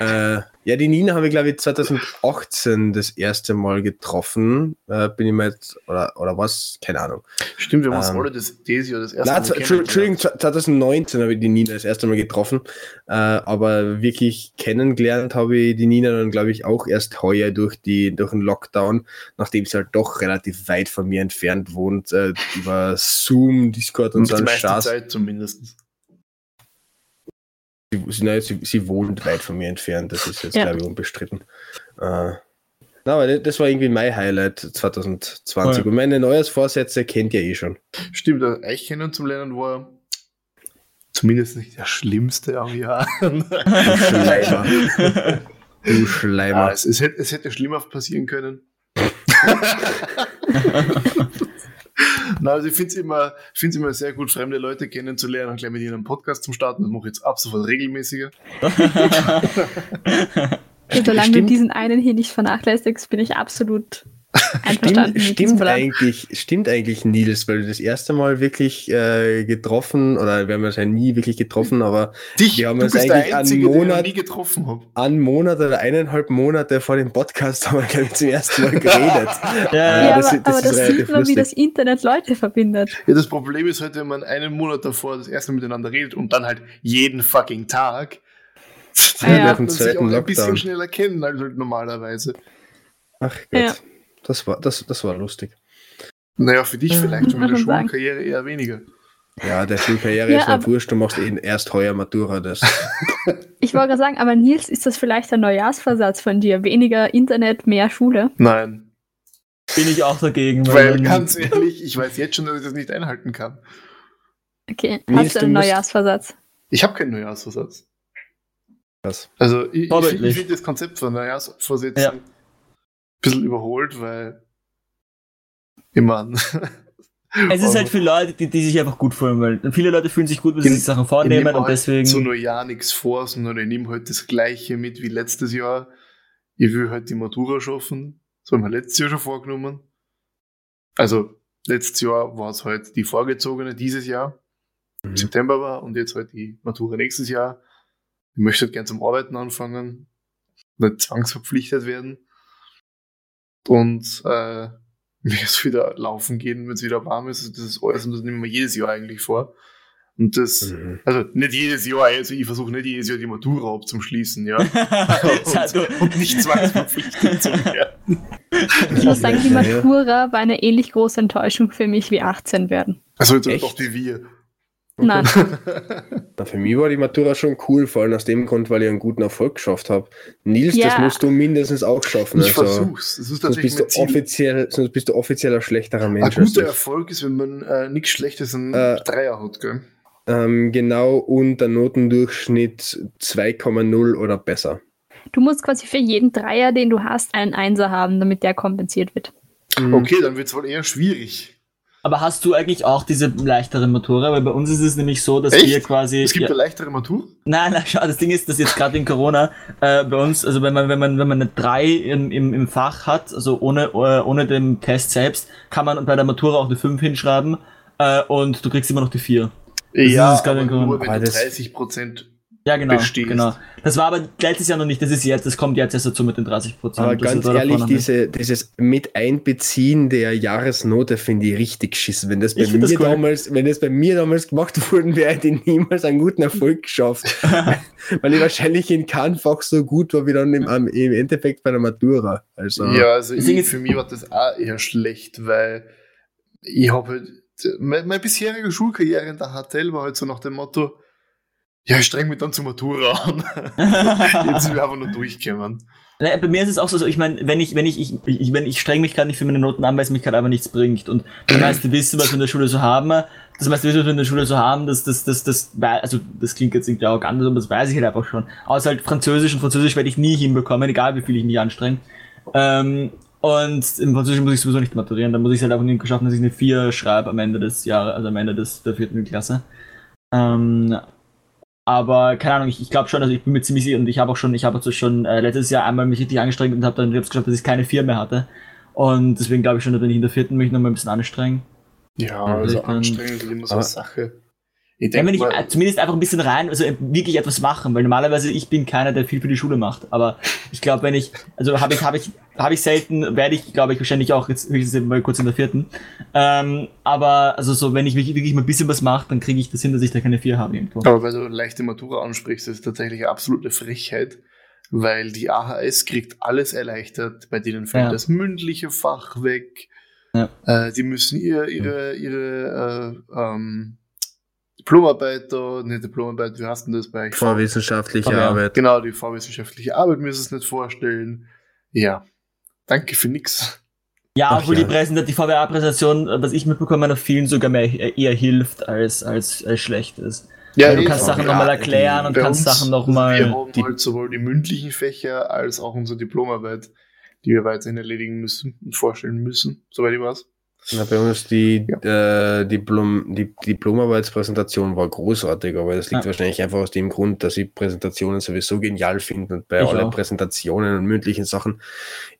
Äh, ja, die Nina habe ich, glaube ich, 2018 das erste Mal getroffen. Äh, bin ich mal jetzt, oder, oder was? Keine Ahnung. Stimmt, wir haben uns Ähm, alle das, Jahr das erste Na, Mal z- Entschuldigung, 2019 habe ich die Nina das erste Mal getroffen. Äh, aber wirklich kennengelernt habe ich die Nina dann, glaube ich, auch erst heuer durch, die, durch den Lockdown, nachdem sie halt doch relativ weit von mir entfernt wohnt, äh, über Zoom, Discord und Und so die meiste Spaß. Zeit zumindest. Sie, sie, nein, sie, sie wohnt weit von mir entfernt, das ist jetzt, Ja. glaube ich, unbestritten. Äh, na, aber das- war irgendwie mein Highlight 2020. Voll. Und meine Neujahrsvorsätze kennt ihr eh schon. Stimmt, äh, euch kennenzulernen war zumindest nicht der schlimmste am Jahr. Schleimer. Du ja, Schleimer. es, es, hätte, es hätte schlimmer passieren können. Na, also ich finde es immer, find's immer sehr gut, fremde Leute kennenzulernen und gleich mit ihnen einen Podcast zu starten. Das mache ich jetzt ab sofort regelmäßiger. Und solange du Stimmt. diesen einen hier nicht vernachlässigst, bin ich absolut. Stimmt, stimmt, eigentlich, stimmt eigentlich, Nils, weil du das erste Mal wirklich äh, getroffen, oder wir haben uns ja nie wirklich getroffen, aber Dich, Wir haben uns eigentlich einen Einzige, noch Monat- nie getroffen habe. einen Monat oder eineinhalb Monate vor dem Podcast haben wir, glaube ich, zum ersten Mal geredet. Ja, Ja, das- aber das aber ist das sieht man, wie lustig. das Internet Leute verbindet. Ja, das Problem ist halt, wenn man einen Monat davor das erste Mal miteinander redet und dann halt jeden fucking Tag, dann Ja. lernt man sich Zweiten auch ein bisschen schneller kennen als halt normalerweise. Ach Gott, Ja. Das, war, das, das war lustig. Naja, für dich vielleicht schon mit der. Schulkarriere eher weniger. Ja, der Schulkarriere Ja, ist aber- wurscht, du machst eh erst heuer Matura. Das. Ich wollte gerade sagen, aber Nils, ist das vielleicht ein Neujahrsversatz von dir? Weniger Internet, mehr Schule? Nein. Bin ich auch dagegen. Weil dann- ganz ehrlich, ich weiß jetzt schon, dass ich das nicht einhalten kann. Okay, Nils, hast du du einen musst- Neujahrsversatz? Ich habe keinen Neujahrsvorsatz. Was? Also ich, ich finde das Konzept von Neujahrsvorsätzen Ja. Bisschen überholt, weil ich mein, Es ist halt für Leute, die, die sich einfach gut fühlen, weil viele Leute fühlen sich gut, wenn sie sich Sachen vornehmen nehme und halt deswegen. zu Neujahr nichts vor, sondern ich nehme halt das Gleiche mit wie letztes Jahr. Ich will halt die Matura schaffen. Das haben wir letztes Jahr schon vorgenommen. Also, letztes Jahr war es halt die vorgezogene dieses Jahr, im Mhm. September war, und jetzt halt die Matura nächstes Jahr. Ich möchte halt gern zum Arbeiten anfangen, nicht zwangsverpflichtet werden. Und äh, mir ist wieder laufen gehen, wenn es wieder warm ist. Das ist alles und das nehmen wir jedes Jahr eigentlich vor. Und das, Mhm. also nicht jedes Jahr, also ich versuche nicht jedes Jahr die Matura abzuschließen, ja. Und, und nicht zwangsverpflichtet zu werden. Ich muss sagen, die. Matura war eine ähnlich große Enttäuschung für mich wie 18 werden. Also jetzt doch wie wir. Nein. Na, für mich war die Matura schon cool, vor allem aus dem Grund, weil ich einen guten Erfolg geschafft habe. Nils, das Ja. musst du mindestens auch schaffen. Ich also, versuch's. Das ist sonst bist, du Ziel. offiziell, sonst bist du offiziell ein schlechterer Ein Mensch. als guter. Erfolg ist, wenn man äh, nichts Schlechtes an Äh, Dreier hat, gell? Ähm, genau, und der Notendurchschnitt 2,0 oder besser. Du musst quasi für jeden Dreier, den du hast, einen Einser haben, damit der kompensiert wird. Okay, dann wird's wohl eher schwierig. Aber hast du eigentlich auch diese leichtere Matura? Weil bei uns ist es nämlich so, dass Echt? wir quasi. Es gibt ja, eine leichtere Matur. nein, nein, schau, das Ding ist, dass jetzt gerade in Corona äh, bei uns, also wenn man, wenn man, wenn man eine 3 im, im, im Fach hat, also ohne, äh, ohne den Test selbst, kann man bei der Matura auch eine 5 hinschreiben äh, und du kriegst immer noch die 4. ist ja, gerade aber nur wenn Aber du das- 30 Prozent. Ja, genau, Bestehst. genau. Das war aber letztes Jahr noch nicht, das ist jetzt, das kommt jetzt erst dazu mit den 30 Prozent. Aber ganz ehrlich, diese, dieses Mit-Einbeziehen der Jahresnote finde ich richtig geschissen. Wenn das bei mir das cool. damals, wenn das bei mir damals gemacht worden wäre, hätte ich niemals einen guten Erfolg geschafft. Weil ich wahrscheinlich in keinem Fach so gut war wie dann im, im Endeffekt bei der Matura. Also, Ja, also ich, für mich war das auch eher schlecht, weil ich habe halt, meine, meine bisherige Schulkarriere in der HTL war halt so nach dem Motto, ja, ich streng mich dann zur Matura an. Jetzt sind wir einfach nur durchgekommen. Naja, bei mir ist es auch so, ich meine, wenn ich, wenn ich, ich, ich, wenn ich streng mich gerade nicht für meine Noten an, weil es mich gerade aber nichts bringt. Und die meisten wissen, was wir in der Schule so haben. Das meiste wissen, was wir in der Schule so haben, das, das, das, das, also das klingt jetzt irgendwie auch anders, aber das weiß ich halt einfach schon. Außer halt Französisch und Französisch werde ich nie hinbekommen, egal wie viel ich mich anstrenge. Ähm, und im Französisch muss ich sowieso nicht maturieren, da muss ich es halt einfach nicht schaffen, dass ich eine 4 schreibe am Ende des Jahres, also am Ende des, der vierten Klasse. Ähm, aber keine Ahnung, ich, ich glaube schon, also ich bin mir ziemlich sicher und ich habe auch schon, ich habe also schon äh, letztes Jahr einmal mich richtig angestrengt und habe dann hab's geschafft, dass ich keine vier mehr hatte. Und deswegen glaube ich schon, dass wenn ich in der vierten mich noch mal ein bisschen anstrengen. Ja, also anstrengend ist immer so eine Sache. Ich Ja, wenn denke ich äh, zumindest einfach ein bisschen rein, also äh, wirklich etwas machen, weil normalerweise ich bin keiner, der viel für die Schule macht. Aber ich glaube, wenn ich, also habe ich, habe ich, habe ich selten, werde ich, glaube ich, wahrscheinlich auch jetzt höchstens mal kurz in der vierten. Ähm, aber also so, wenn ich wirklich, wirklich mal ein bisschen was mache, dann kriege ich das hin, dass ich da keine vier habe irgendwo. aber weil du leichte Matura ansprichst, das ist tatsächlich eine absolute Frechheit, weil die AHS kriegt alles erleichtert, bei denen fällt Ja. das mündliche Fach weg. Ja. Äh, die müssen ihr, ihre, ihre äh, ähm, Diplomarbeit da, nicht Diplomarbeit, wie heißt denn das bei euch? Vorwissenschaftliche ja, Arbeit. Genau, die vorwissenschaftliche Arbeit müssen es nicht vorstellen. Ja, danke für nix. Ja, Ach obwohl ja. die Präsentation, die VWA-Präsentation, was ich mitbekommen habe, vielen sogar mehr, eher hilft als, als, als schlecht ist. Ja, Weil du eh, kannst. Sachen nochmal erklären und kannst uns- Sachen Wir nochmal. haben die- halt sowohl die mündlichen Fächer als auch unsere Diplomarbeit, die wir weiterhin erledigen müssen und vorstellen müssen, soweit ich weiß. Na, bei uns die äh, Diplom, die Diplomarbeitspräsentation war großartig, aber das liegt Ja. wahrscheinlich einfach aus dem Grund, dass ich Präsentationen sowieso genial finde und bei allen. Präsentationen und mündlichen Sachen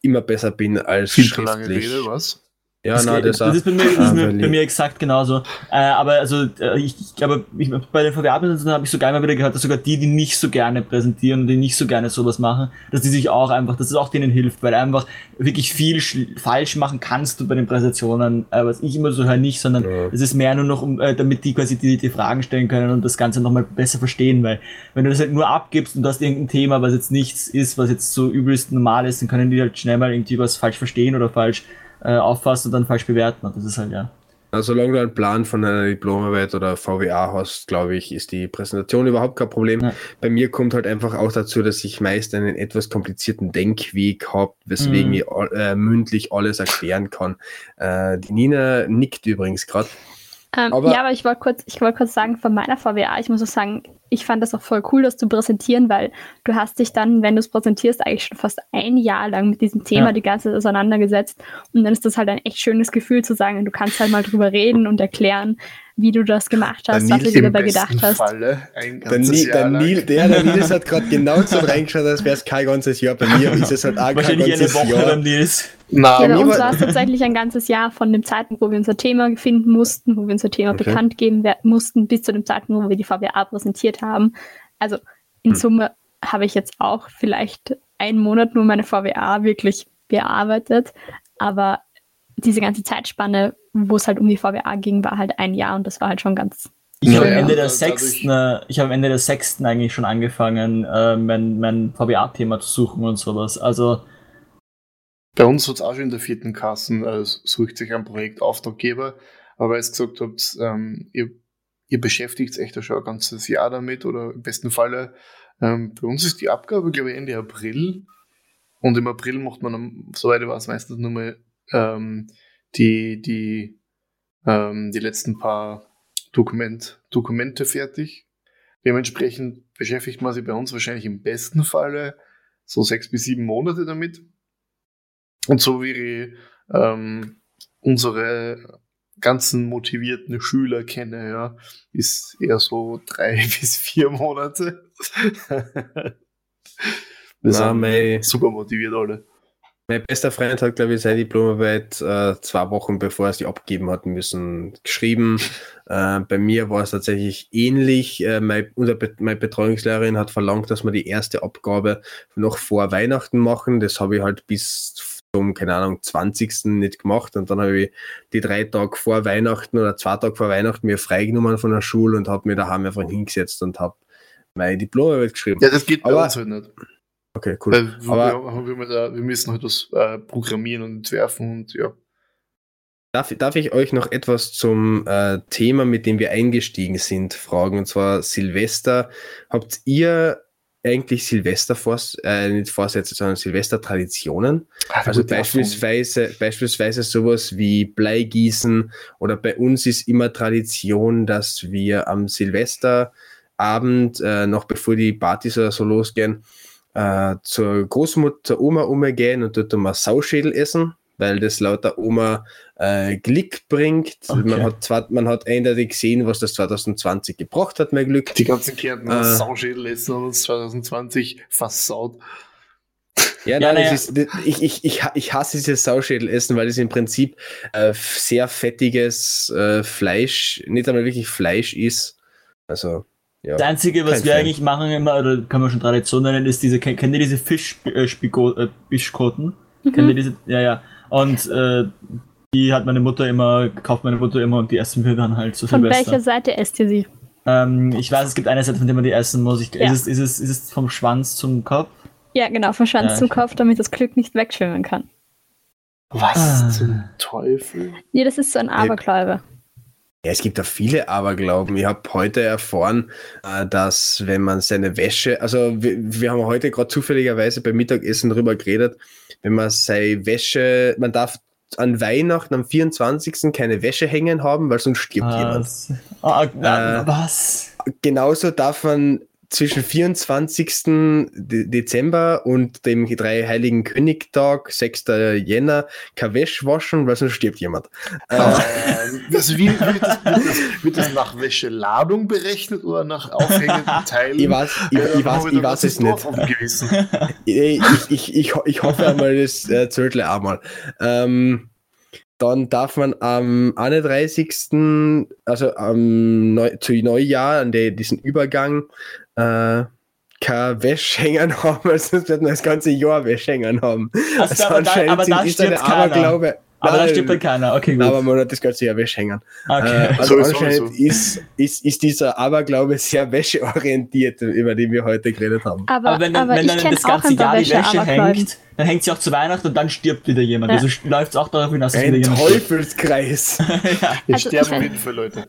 immer besser bin als Viel zu lange schriftlich. Rede, was? Ja, das, na, das, das, ist bei mir, das ist Ah, bei mir exakt genauso. Äh, aber also äh, ich, ich glaube, ich, bei den VWA-Präsentationen habe ich sogar immer wieder gehört, dass sogar die, die nicht so gerne präsentieren und die nicht so gerne sowas machen, dass die sich auch einfach, dass es auch denen hilft, weil einfach wirklich viel falsch machen kannst du bei den Präsentationen, äh, was ich immer so höre, nicht, sondern Ja. es ist mehr nur noch, um, äh, damit die quasi die, die Fragen stellen können und das Ganze nochmal besser verstehen, weil wenn du das halt nur abgibst und du hast irgendein Thema, was jetzt nichts ist, was jetzt so übelst normal ist, dann können die halt schnell mal irgendwie was falsch verstehen oder falsch äh, auffassen und dann falsch bewerten und das ist halt ja. Also, solange du einen Plan von einer Diplomarbeit oder VWA hast, glaube ich, ist die Präsentation überhaupt kein Problem. Ja. Bei mir kommt halt einfach auch dazu, dass ich meist einen etwas komplizierten Denkweg habe, weswegen Mhm. ich all- äh, mündlich alles erklären kann. Äh, die Nina nickt übrigens gerade. Ähm, ja, aber ich wollte kurz, ich wollte kurz sagen, von meiner VWA, ich muss auch sagen, ich fand das auch voll cool, das zu präsentieren, weil du hast dich dann, wenn du es präsentierst, eigentlich schon fast ein Jahr lang mit diesem Thema Ja. die ganze Zeit auseinandergesetzt. Und dann ist das halt ein echt schönes Gefühl zu sagen, du kannst halt mal drüber reden und erklären, wie du das gemacht hast, Der was du dir dabei gedacht hast. Falle ein Der, ganzes Ni Jahr der, lang. Nil, der, der Nils hat gerade genau so reingeschaut, als wäre es kein ganzes Jahr. Bei mir ist es halt auch kein eine ganzes Woche Jahr. beim Nils. Na, Ja, bei uns war- es tatsächlich ein ganzes Jahr von dem Zeitpunkt, wo wir unser Thema finden mussten, wo wir unser Thema Okay. bekannt geben mussten, bis zu dem Zeitpunkt, wo wir die VWA präsentiert haben. Also in Hm. Summe habe ich jetzt auch vielleicht einen Monat nur meine VWA wirklich bearbeitet, aber diese ganze Zeitspanne, wo es halt um die VWA ging, war halt ein Jahr und das war halt schon ganz. Ich Ja, habe am ja, Ende der dadurch- sechsten, äh, ich habe am Ende der sechsten eigentlich schon angefangen, äh, mein, mein VBA-Thema zu suchen und sowas. Also, Bei uns hat es auch schon in der vierten Kassen, äh, sucht sich ein Projektauftraggeber, aber als gesagt habt, ähm, ihr, ihr beschäftigt echt schon ein ganzes Jahr damit oder im besten Falle. Ähm, bei uns ist die Abgabe, glaube ich, Ende April und im April macht man, soweit ich weiß, meistens nur mal ähm, die, die, ähm, die letzten paar Dokument, Dokumente fertig. Dementsprechend beschäftigt man sich bei uns wahrscheinlich im besten Falle so sechs bis sieben Monate damit. Und so wie ich ähm, unsere ganzen motivierten Schüler kenne, ja, ist eher so drei bis vier Monate. Wir Na, sind mei. super motiviert alle. Mein bester Freund hat, glaube ich, seine Diplomarbeit äh, zwei Wochen bevor er sie abgeben hat müssen, geschrieben. Äh, bei mir war es tatsächlich ähnlich. Äh, mein, unser meine Betreuungslehrerin hat verlangt, dass wir die erste Abgabe noch vor Weihnachten machen. Das habe ich halt bis zum, keine Ahnung, 20. nicht gemacht. Und dann habe ich die drei Tage vor Weihnachten oder zwei Tage vor Weihnachten mir freigenommen von der Schule und habe mir daheim einfach hingesetzt und habe meine Diplomarbeit geschrieben. Ja, das geht bei Aber- uns halt nicht. Okay, cool. Weil wir, Aber- wir, wir, wir müssen halt das äh, programmieren und entwerfen und ja. Darf, darf ich euch noch etwas zum äh, Thema, mit dem wir eingestiegen sind, fragen? Und zwar Silvester. Habt ihr eigentlich Silvester äh, nicht Vorsätze, sondern Silvester-Traditionen? Also beispielsweise, beispielsweise sowas wie Bleigießen oder bei uns ist immer Tradition, dass wir am Silvesterabend, äh, noch bevor die Partys oder so losgehen, äh, zur Großmutter, zur Oma umgehen und dort mal Sauschädel essen, weil das laut der Oma äh, Glück bringt. Okay. Man, hat zwar, man hat eindeutig gesehen, was das 2020 gebracht hat, mein Glück. Die ganzen Kärntner Äh. Sauschädel essen haben uns 2020 versaut. Ja, Ja, nein, naja. das ist, ich, ich, ich, ich hasse dieses Sauschädelessen, weil es im Prinzip äh, sehr fettiges äh, Fleisch, nicht einmal wirklich Fleisch ist. Also, ja. das Einzige, was wir Fan. eigentlich machen immer, oder kann man schon Tradition nennen, ist diese, kennt kennt ihr diese Fischbischkoten? Kennt ihr Mhm. diese? Ja, ja. Und äh, die hat meine Mutter immer, kauft meine Mutter immer und die essen wir dann halt zu Von Silvester. welcher Seite esst ihr sie? Ähm, ich weiß, es gibt eine Seite, von der man die essen muss. Ich, Ja. ist, es, ist, es, ist es vom Schwanz zum Kopf? Ja, genau, von Schwanz Ja, zum Kopf, damit das Glück nicht wegschwimmen kann. Was Ah. zum Teufel? Nee, das ist so ein Aberglaube. Ja, es gibt da viele Aberglauben. Ich habe heute erfahren, äh, dass wenn man seine Wäsche, also wir, wir haben heute gerade zufälligerweise beim Mittagessen drüber geredet, wenn man seine Wäsche, man darf an Weihnachten am 24. keine Wäsche hängen haben, weil sonst stirbt jemand. Was? Ah, na, Äh, was? Genauso darf man zwischen 24. De Dezember und dem drei Heiligen Königtag, 6. Jänner, kein Wäsche waschen, weil sonst stirbt jemand. Äh, Ähm, also wie, wird, das, wird, das, wird das nach Wäscheladung berechnet oder nach aufhängenden Teilen? ich weiß, ich, Ja, ich weiß, ich weiß es nicht. Gewissen. ich, ich, ich, ich hoffe einmal, das äh, Zölltle einmal. Ähm, dann darf man am 31. also am Neu zu Neujahr, an der, diesen Übergang, äh, kein Wäsche hängen haben, weil sonst wird man das ganze Jahr Wäsche hängen haben. Also, aber da, aber da stirbt keiner. Aberglaube. Aber da Nein, stirbt dann keiner. Okay, gut. aber man hat das ganze Jahr Wäsche hängen. okay. Äh, also Sowieso, anscheinend sowieso. ist, ist, ist dieser Aberglaube sehr wäscheorientiert, über den wir heute geredet haben. Aber, aber wenn, aber wenn dann das ganze Jahr die Wäsche Wäsche-Abergläuben. hängt, dann hängt sie auch zu Weihnachten und dann stirbt wieder jemand. Ja. Also läuft es auch darauf hinaus, dass wieder Ein jemand stirbt. Teufelskreis. ja. Wir Also, sterben auf jeden Fall, Leute.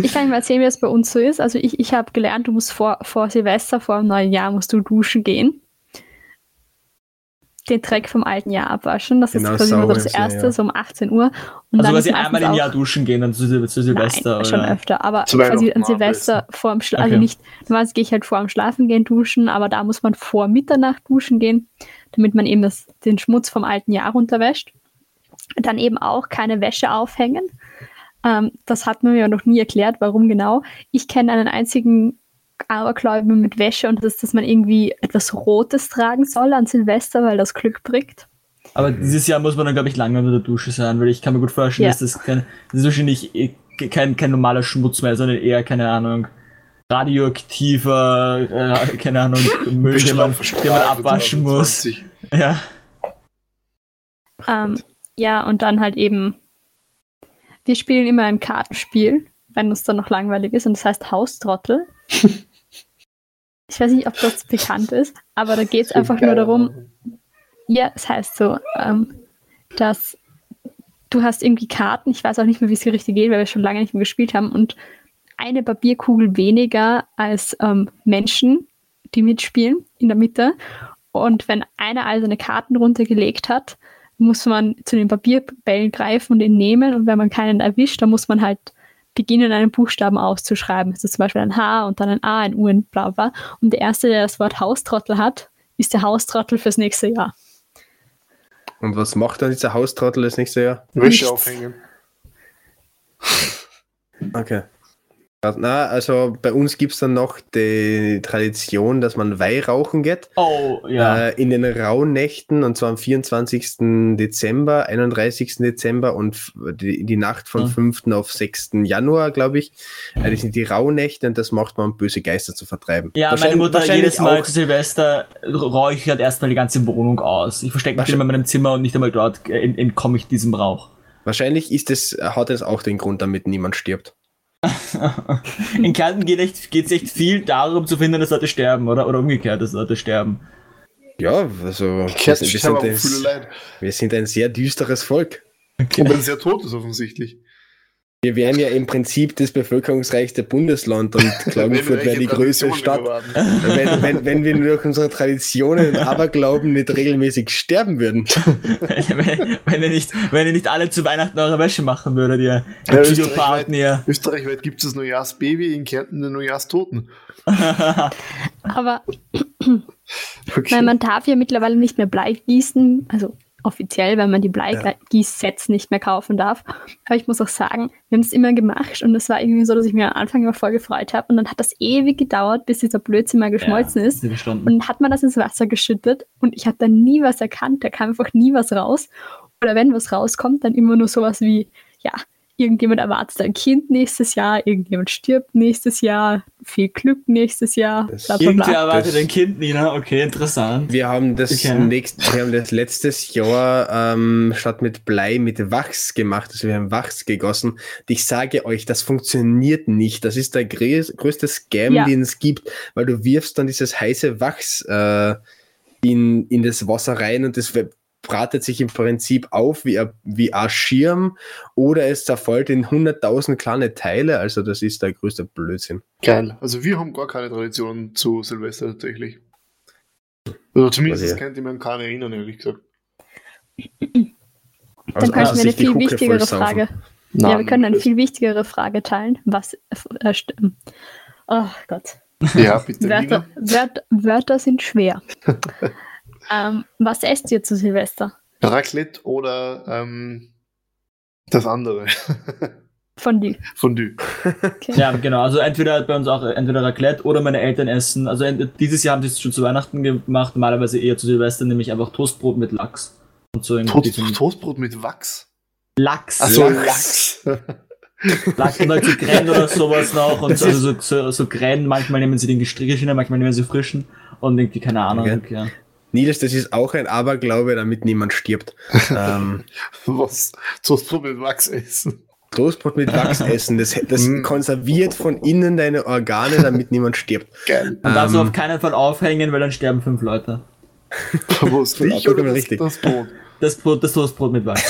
Ich kann mal erzählen, wie das bei uns so ist. Also ich, ich habe gelernt, du musst vor, vor Silvester, vor dem neuen Jahr, musst du duschen gehen. den Dreck vom alten Jahr abwaschen. Das Genau, ist quasi sauber das erste, ja. so um 18 Uhr. Und Also dann quasi einmal im Jahr duschen gehen, dann zu, zu Silvester. Nein, schon oder? öfter, aber quasi an Silvester vor dem Schlafen, also Okay. nicht, normalerweise gehe ich halt vor dem Schlafengehen duschen, aber da muss man vor Mitternacht duschen gehen, damit man eben das, den Schmutz vom alten Jahr runterwäscht. Dann eben auch keine Wäsche aufhängen. Ähm, das hat man mir ja noch nie erklärt, warum genau. Ich kenne einen einzigen Abergläubigen mit Wäsche und das ist, dass man irgendwie etwas Rotes tragen soll an Silvester, weil das Glück bringt. Aber dieses Jahr muss man dann, glaube ich, lange unter der Dusche sein, weil ich kann mir gut vorstellen, Ja. dass das kein, das ist wahrscheinlich eh kein, kein normaler Schmutz mehr, sondern eher, keine Ahnung, radioaktiver, äh, keine Ahnung, Müll, den man, den man abwaschen muss. 20. Ja. Ähm, ja, und dann halt eben, wir spielen immer ein Kartenspiel, wenn uns dann noch langweilig ist, und das heißt Haustrottel. ich weiß nicht, ob das bekannt ist, aber da geht es einfach nur darum, ja, es heißt so, ähm, dass du hast irgendwie Karten, ich weiß auch nicht mehr, wie es hier richtig geht, weil wir schon lange nicht mehr gespielt haben, und eine Papierkugel weniger als ähm, Menschen, die mitspielen, in der Mitte. Und wenn einer all seine Karten runtergelegt hat, muss man zu den Papierbällen greifen und ihn nehmen. Und wenn man keinen erwischt, dann muss man halt beginnen, einen Buchstaben auszuschreiben. Also zum Beispiel ein H und dann ein A, ein U, ein bla bla. Und der Erste, der das Wort Haustrottel hat, ist der Haustrottel fürs nächste Jahr. Und was macht dann dieser Haustrottel das nächste Jahr? Wäsche aufhängen. Okay. Na, also bei uns gibt es dann noch die Tradition, dass man Weihrauchen geht. Oh, ja. Äh, in den Rauhnächten, und zwar am 24. Dezember, 31. Dezember und die, die Nacht von Ja. 5. auf 6. Januar, glaube ich. Äh, das sind die Rauhnächte und das macht man, um böse Geister zu vertreiben. Ja, meine Mutter jedes Mal zu Silvester räuchert erstmal die ganze Wohnung aus. Ich verstecke mich immer in meinem Zimmer und nicht einmal dort äh, ent- entkomme ich diesem Rauch. Wahrscheinlich ist es, hat es auch den Grund, damit niemand stirbt. In Kärnten geht es echt, echt viel darum zu finden, dass Leute sterben, oder? Oder umgekehrt, dass Leute sterben. Ja, also wir sind, wir, sind ein, Leid. wir sind ein sehr düsteres Volk. Und wenn sehr tot ist, offensichtlich. Wir wären ja im Prinzip das bevölkerungsreichste Bundesland und Klagenfurt wäre die größte Stadt. Wenn, wenn, wenn wir durch unsere Traditionen und Aberglauben nicht regelmäßig sterben würden. wenn, wenn, ihr nicht, wenn ihr nicht alle zu Weihnachten eure Wäsche machen würdet, ihr Ja, Psychopathen, ihr. Österreichweit gibt es das Neujahrsbaby, in Kärnten den Neujahrstoten. Aber Okay. Weil man darf ja mittlerweile nicht mehr Blei gießen, also offiziell, weil man die Bleigießsets nicht mehr kaufen darf. Aber ich muss auch sagen, wir haben es immer gemacht und es war irgendwie so, dass ich mir am Anfang immer voll gefreut habe und dann hat das ewig gedauert, bis dieser Blödsinn mal geschmolzen ist. Sieben Stunden. Und dann hat man das ins Wasser geschüttet und ich habe dann nie was erkannt, da kam einfach nie was raus. Oder wenn was rauskommt, dann immer nur sowas wie, ja, irgendjemand erwartet ein Kind nächstes Jahr, irgendjemand stirbt nächstes Jahr, viel Glück nächstes Jahr, Das- bla bla erwartet ein Kind, Nina. Okay, interessant. Wir haben das Okay. nächst, wir haben das letztes Jahr ähm, statt mit Blei mit Wachs gemacht. Also wir haben Wachs gegossen. Und ich sage euch, das funktioniert nicht. Das ist der grö größte Scam, Ja. den es gibt, weil du wirfst dann dieses heiße Wachs äh, in, in das Wasser rein und das bratet sich im Prinzip auf wie ein, wie ein Schirm oder es zerfällt in 100.000 kleine Teile. Also das ist der größte Blödsinn. Geil. Also wir haben gar keine Tradition zu Silvester tatsächlich. Oder zumindest Was ihr- könnte ich mir an keine erinnern, ehrlich gesagt. Dann Also, kann ich also mir eine viel wichtigere. Frage. ja, wir können eine viel wichtigere Frage teilen. Was äh, stimmt. Oh Gott. Ja, bitte. Wörter. Wörter, Wörter sind schwer. ähm, was esst ihr zu Silvester? Raclette oder ähm, das andere. Fondue. Fondue. Okay. Ja, genau. Also entweder bei uns auch entweder Raclette oder meine Eltern essen. Also dieses Jahr haben sie es schon zu Weihnachten gemacht, normalerweise eher zu Silvester, nämlich einfach Toastbrot mit Lachs. Und so Toast, Toastbrot mit Wachs. Lachs. Achso, Lachs. Lachs. Lachs und halt so Grenn oder sowas noch. Und so, also so, so, so Grenn, manchmal nehmen sie den gestrichenen, manchmal nehmen sie frischen. Und irgendwie, keine Ahnung. Okay. Ja. Nils, das ist auch ein Aberglaube, damit niemand stirbt. ähm, Was? Toastbrot mit Wachs essen. Toastbrot mit Wachs essen, das, das Mm. konserviert von innen deine Organe, damit niemand stirbt. Geil. Es Ähm, auf keinen Fall aufhängen, weil dann sterben fünf Leute. Ich oder richtig. das Brot? Das Brot, das Toastbrot mit Wachs.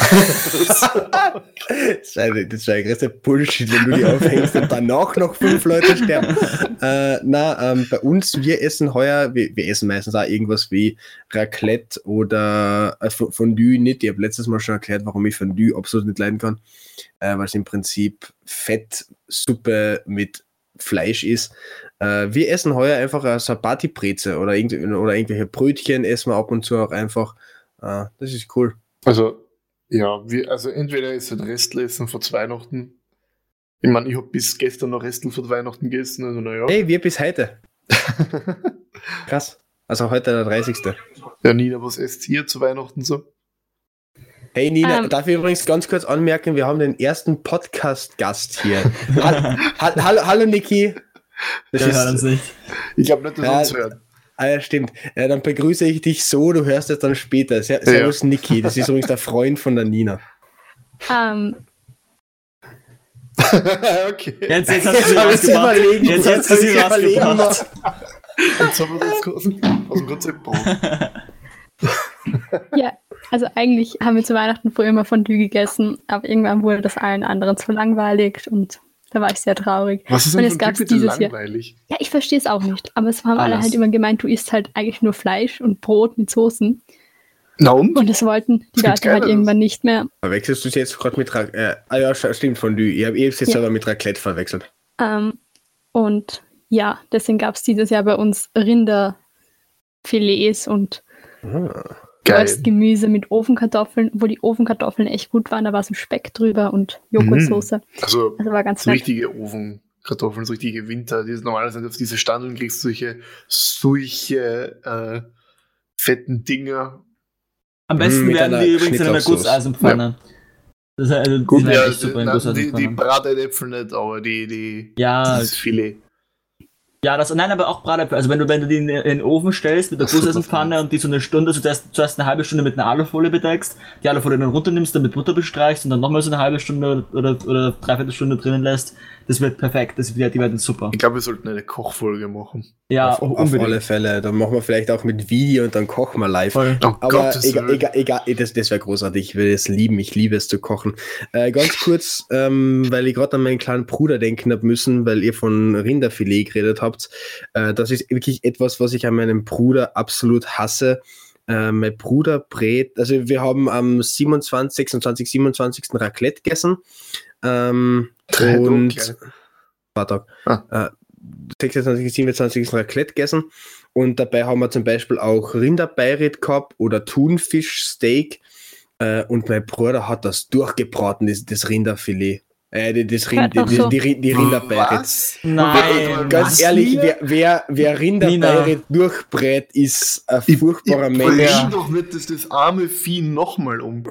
Wäre das wär der größte Bullshit, wenn du die aufhängst und danach noch fünf Leute sterben. Äh, na, ähm, bei uns, wir essen heuer, wir, wir essen meistens auch irgendwas wie Raclette oder äh, Fondue nicht. Ich habe letztes Mal schon erklärt, warum ich Fondue absolut nicht leiden kann, äh, weil es im Prinzip Fettsuppe mit Fleisch ist. Äh, wir essen heuer einfach eine Sabati-Breze oder, irgend, oder irgendwelche Brötchen essen wir ab und zu auch einfach. Äh, das ist cool. Also, ja, wir, also entweder ist es Restel essen vor Weihnachten. Ich meine, ich habe bis gestern noch Restel vor Weihnachten gegessen, also naja. Hey, wir bis heute. Krass. Also heute der 30. Ja, Nina, was esst ihr zu Weihnachten so? Hey Nina, Ähm. darf ich übrigens ganz kurz anmerken, wir haben den ersten Podcast-Gast hier. Hall- Hall- hallo, hallo Niki. Das Wir hören uns ist, nicht. Ich glaube nicht, dass Ja, er uns hört. Ah, ja, stimmt. Ja, dann begrüße ich dich so, du hörst es dann später. Ser Servus Niki, das ist übrigens der Freund von der Nina. Ähm, okay. Jetzt, jetzt hast du sie rausgebracht. überlegen, Jetzt jetzt hast du sie überlegen rausgebracht. Jetzt haben wir das aus dem- aus dem Konzept ja, also eigentlich haben wir zu Weihnachten früher immer Fondue gegessen, aber irgendwann wurde das allen anderen zu langweilig und da war ich sehr traurig. Was ist Und denn von gab's dir bitte dieses Jahr. langweilig? Ja, ich verstehe es auch nicht, aber es haben alle Alles. halt immer gemeint, du isst halt eigentlich nur Fleisch und Brot mit Soßen Na und? und das wollten die gibt Leute halt irgendwann nicht mehr. Verwechselst du es jetzt gerade mit Ra äh, Ah ja, stimmt, von Lü. Ich habe es jetzt Ja. aber mit Raclette verwechselt. Ähm, und ja, deswegen gab es dieses Jahr bei uns Rinderfilets und Ah. Geil. Röstgemüse mit Ofenkartoffeln, wo die Ofenkartoffeln echt gut waren. Da war so Speck drüber und Joghurtsoße. Also, Also war ganz so richtige Ofenkartoffeln, so richtige Winter. Die ist normalerweise auf diese Standeln kriegst du solche, solche äh, fetten Dinger. Am besten werden die übrigens in einer. Gusseisenpfanne. Das ist also, die Gut, sind ja, na, die, die. Brateinäpfel nicht, aber die, die Ja, das Filet. Ja, das, nein, aber auch Bratapfel. Also wenn du, wenn du die in, in den Ofen stellst mit der Gusseisenpfanne das und die so eine Stunde, also zuerst, zuerst eine halbe Stunde mit einer Alufolie bedeckst, die Alufolie dann runternimmst, dann mit Butter bestreichst und dann nochmal so eine halbe Stunde oder, oder dreiviertel Stunde drinnen lässt, das wird perfekt. Das, die, die werden super. Ich glaube, wir sollten eine Kochfolge machen. Ja, auf, auf alle Fälle. Dann machen wir vielleicht auch mit Video und dann kochen wir live. Voll. Oh Aber Gottes egal, egal, egal, das, das wäre großartig. Ich will es lieben. Ich liebe es zu kochen. Äh, ganz kurz, ähm, weil ich gerade an meinen kleinen Bruder denken habe müssen, weil ihr von Rinderfilet geredet habt. Äh, das ist wirklich etwas, was ich an meinem Bruder absolut hasse. Äh, mein Bruder brät, also wir haben am 27, 26, 27. Raclette gegessen. Ähm, Drei und. Vater. Ah. Äh, 26, 27 Raclette gegessen. Und dabei haben wir zum Beispiel auch Rinderbeirit gehabt oder Thunfischsteak. Äh, und mein Bruder hat das durchgebraten, das, das Rinderfilet. Äh, die- das Rind, die, so. die, die, die Rinderbeirit. Was? Nein. Ganz Was? ehrlich, wer, wer, wer Rinderbeirit durchbrät, ist ein furchtbarer ich Mensch. bring doch nicht das, das arme Vieh nochmal um.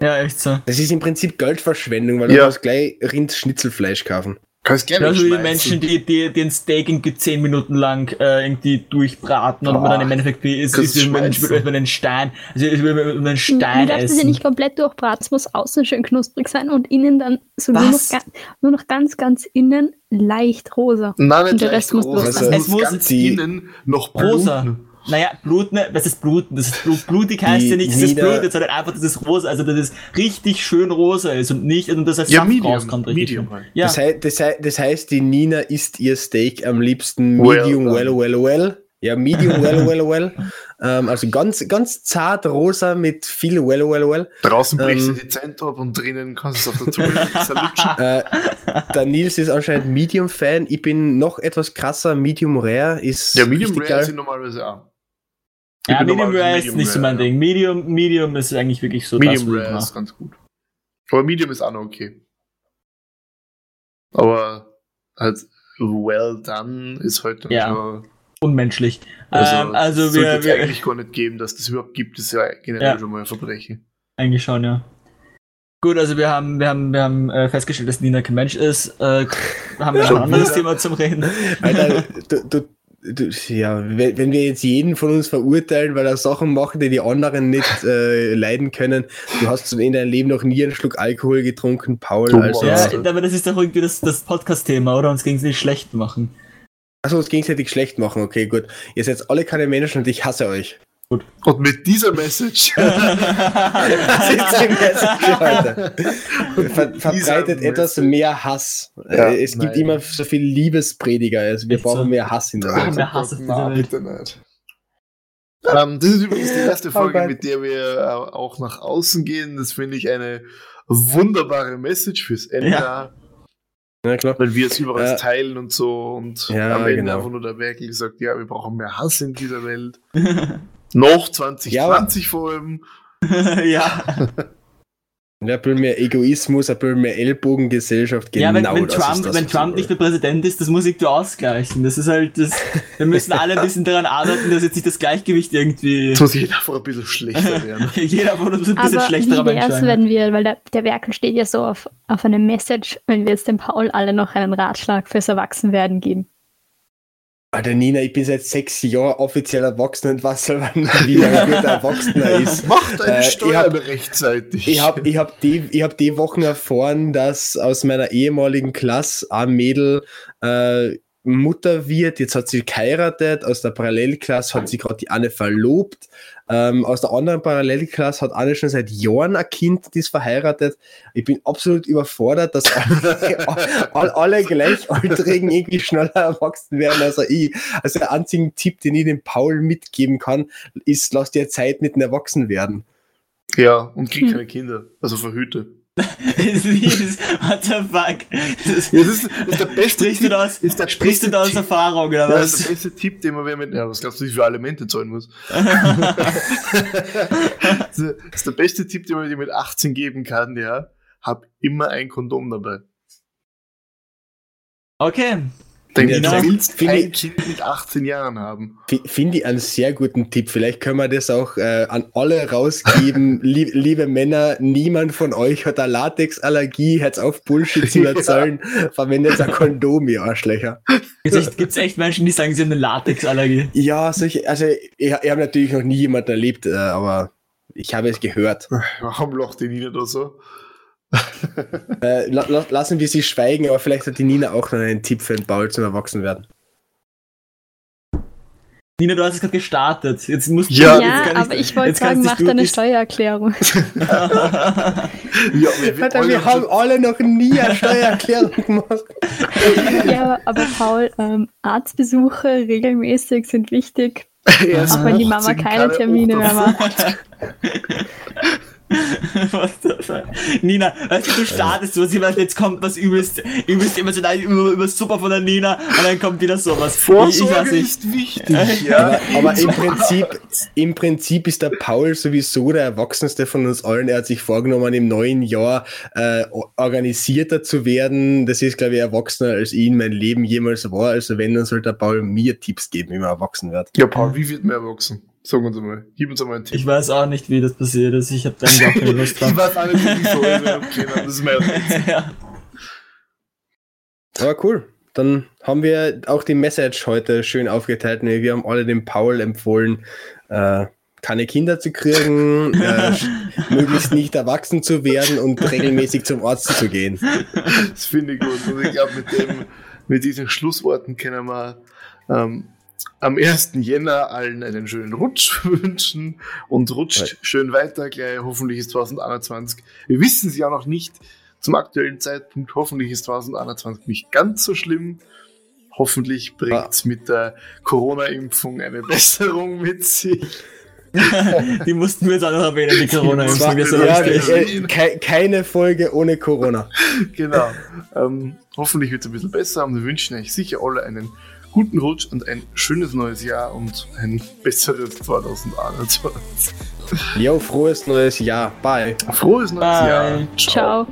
Ja, echt so. Das ist im Prinzip Geldverschwendung, weil Ja. du kannst gleich Rindschnitzelfleisch kaufen. Kannst gerne Also die. Menschen, die, die, die ein Steak irgendwie 10 Minuten lang äh, irgendwie durchbraten und Boah. man dann im Endeffekt wie ist, ist wie man einen Stein. Also ich will mir einen Du Stein darfst es ja nicht komplett durchbraten. Es muss außen schön knusprig sein und innen dann so nur noch, nur noch ganz, ganz innen leicht rosa. Nein, nicht Und der Rest muss rosa. durch Es muss ganz innen noch Rosa. bluten. Naja, Blut, ne? Was ist Bluten? Das ist Blut, blutig heißt Die ja nicht, das ist Nieder- Blut, jetzt sondern einfach, dass es rosa, also dass es richtig schön rosa ist und nicht, und dass das Ja, Medium. rauskommt, richtig. Medium halt. Ja, Das, hei das, hei das heißt, die Nina isst ihr Steak am liebsten Well medium done. well, well, well. Ja, medium well, well, well. Ähm, also ganz, ganz zart rosa mit viel well, well, well. Draußen brichst Ähm. du die Zent ab und drinnen kannst du es auf der Zunge. Äh, der Nils ist anscheinend Medium-Fan. Ich bin noch etwas krasser. Medium Rare ist Ja, Medium Rare geil. sind normalerweise auch. Ja Medium Rare ist Medium nicht so mein ja. Ding. Medium, Medium ist eigentlich wirklich so Medium das, was ich Rare ist ganz gut. Aber Medium ist auch noch okay. Aber halt well done ist halt dann Ja. schon. unmenschlich. Also, ähm, also sollte wir, es wir eigentlich gar nicht geben, dass das überhaupt gibt, ist ja generell Ja. schon mal ein Verbrechen. eigentlich schon, ja. Gut, also wir haben, wir haben, wir haben äh, festgestellt, dass Nina kein Mensch ist. Äh, haben wir ein anderes? Thema zum Reden. Alter, du, du, ja, wenn wir jetzt jeden von uns verurteilen, weil er Sachen macht, die die anderen nicht äh, leiden können, du hast in deinem Leben noch nie einen Schluck Alkohol getrunken, Paul. Also, Ja, aber das ist doch irgendwie das, das Podcast-Thema, oder? Uns ging es nicht schlecht machen. Achso, uns gegenseitig schlecht machen. Okay, gut. Ihr seid alle keine Menschen und ich hasse euch. Und mit dieser Message Das ist die Message heute. Ver verbreitet etwas mehr Hass. Ja, Äh, es gibt nein. immer so viel Liebesprediger. Also wir Echt so? brauchen mehr Hass in der Welt. mehr Hass dieser Na, Welt. bitte nicht. Ähm, das ist übrigens die erste Folge, Gott. mit der wir äh, auch nach außen gehen. Das finde ich eine wunderbare Message fürs Ende, Ja. Ja, klar. weil wir es überall Äh, teilen und so. Und Ja, am Ende genau. einfach nur der Werkel sagt, ja, wir brauchen mehr Hass in dieser Welt. Noch 2020 Ja, vor allem. ja. Ein bisschen mehr Egoismus, ein bisschen mehr Ellbogengesellschaft. Genau ja, wenn, wenn das Trump, ist das, wenn Trump nicht mehr Präsident ist, das muss ich da ausgleichen. Das ist halt das. Wir müssen alle ein bisschen daran arbeiten, dass jetzt nicht das Gleichgewicht irgendwie. Jetzt muss jeder einfach ein bisschen schlechter werden. Jeder uns ein bisschen Aber schlechterer wie wär's, wenn wir, weil der, der Werkel steht ja so auf, auf eine Message, wenn wir jetzt dem Paul alle noch einen Ratschlag fürs Erwachsenwerden geben. Alter Nina, ich bin seit sechs Jahren offiziell erwachsen und was soll man wie ein guter Erwachsener ist. Macht eine Äh, ich Steuer hab- rechtzeitig. Ich habe ich hab die, ich hab die Wochen erfahren, dass aus meiner ehemaligen Klasse ein Mädel äh, Mutter wird. Jetzt hat sie geheiratet. Aus der Parallelklasse hat sie gerade die Anne verlobt. Ähm, aus der anderen Parallelklasse hat Anne schon seit Jahren ein Kind, das ist verheiratet. Ich bin absolut überfordert, dass alle, all- alle Gleichaltrigen irgendwie schneller erwachsen werden als ich. Also der einzige Tipp, den ich dem Paul mitgeben kann, ist, lass dir Zeit mit dem Erwachsenwerden. ja, und krieg Hm. keine Kinder. Also verhüte. Ist- What the fuck? Das, Ja, das ist, das ist der beste sprichst du Tipp. da aus, ist der sprichst du da aus. Erfahrung, oder Ja, das ist was? der beste Tipp, den man mit. Ja, was glaubst du, wie viel Alimente zahlen muss? das ist der beste Tipp, den man dir mit 18 geben kann, ja. Hab immer ein Kondom dabei. Okay. Du genau. willst Finde kein ich- Kind mit 18 Jahren haben. Finde ich einen sehr guten Tipp. Vielleicht können wir das auch äh, an alle rausgeben. Lie liebe Männer, niemand von euch hat eine Latexallergie. Hört auf, Bullshit zu Ja. erzählen. Verwendet ein Kondom, ihr Arschlöcher. Gibt's echt, gibt's echt Menschen, die sagen, sie haben eine Latexallergie? Ja, solche, also ich, ich habe natürlich noch nie jemanden erlebt, äh, aber ich habe es gehört. Warum lacht die Nina da so? Äh, la la lassen wir sie schweigen, aber vielleicht hat die Nina auch noch einen Tipp für den Paul zum Erwachsenwerden. Nina, du hast es gerade gestartet. Jetzt musst du. Ja, Ja, aber ich wollte sagen, mach deine Steuererklärung. Ja, wir, Alter, wir haben alle noch nie eine Steuererklärung gemacht. ja, aber Paul, ähm, Arztbesuche regelmäßig sind wichtig, erst auch wenn die Mama 18 keine er Termine mehr macht. Was fuck? Nina, weißt du, du startest sowas, jemand, jetzt kommt was übelst, übelst emotional, über, über super von der Nina und dann kommt wieder sowas. Ich, ich Vorsorge weiß nicht. ist wichtig, ja. Aber, aber im, Prinzip, im Prinzip ist der Paul sowieso der Erwachsenste von uns allen. Er hat sich vorgenommen, im neuen Jahr äh, organisierter zu werden. Das ist, glaube ich, erwachsener als ich in mein Leben jemals war. Also wenn, dann sollte der Paul mir Tipps geben, wie man erwachsen wird. Ja, Paul, wie wird man erwachsen? Sag uns einmal. Gib uns einmal einen Tipp. Ich weiß auch nicht, wie das passiert ist. Ich habe da auch keine Lust Ich drauf. weiß auch nicht, wie ich so okay, das ist mein ja. Aber cool. Dann haben wir auch die Message heute schön aufgeteilt. Nee, Wir haben alle dem Paul empfohlen, äh, keine Kinder zu kriegen, äh, möglichst nicht erwachsen zu werden und regelmäßig zum Arzt zu gehen. Das finde ich gut. Und ich glaube, mit, dem- mit diesen Schlussworten können wir ähm, am 1. Jänner allen einen schönen Rutsch wünschen und rutscht Right. schön weiter. Gleich hoffentlich ist 2021. Wir wissen es ja noch nicht zum aktuellen Zeitpunkt. Hoffentlich ist 2021 nicht ganz so schlimm. Hoffentlich bringt es mit der Corona-Impfung eine Besserung mit sich. Die mussten wir jetzt auch noch erwähnen, die Corona-Impfung. Ja, äh, kei- keine Folge ohne Corona. Genau. Ähm, hoffentlich wird es ein bisschen besser und wir wünschen euch sicher alle einen guten Rutsch und ein schönes neues Jahr und ein besseres 2021. Jo, frohes neues Jahr. Bye. Frohes neues Bye. Jahr. Ciao.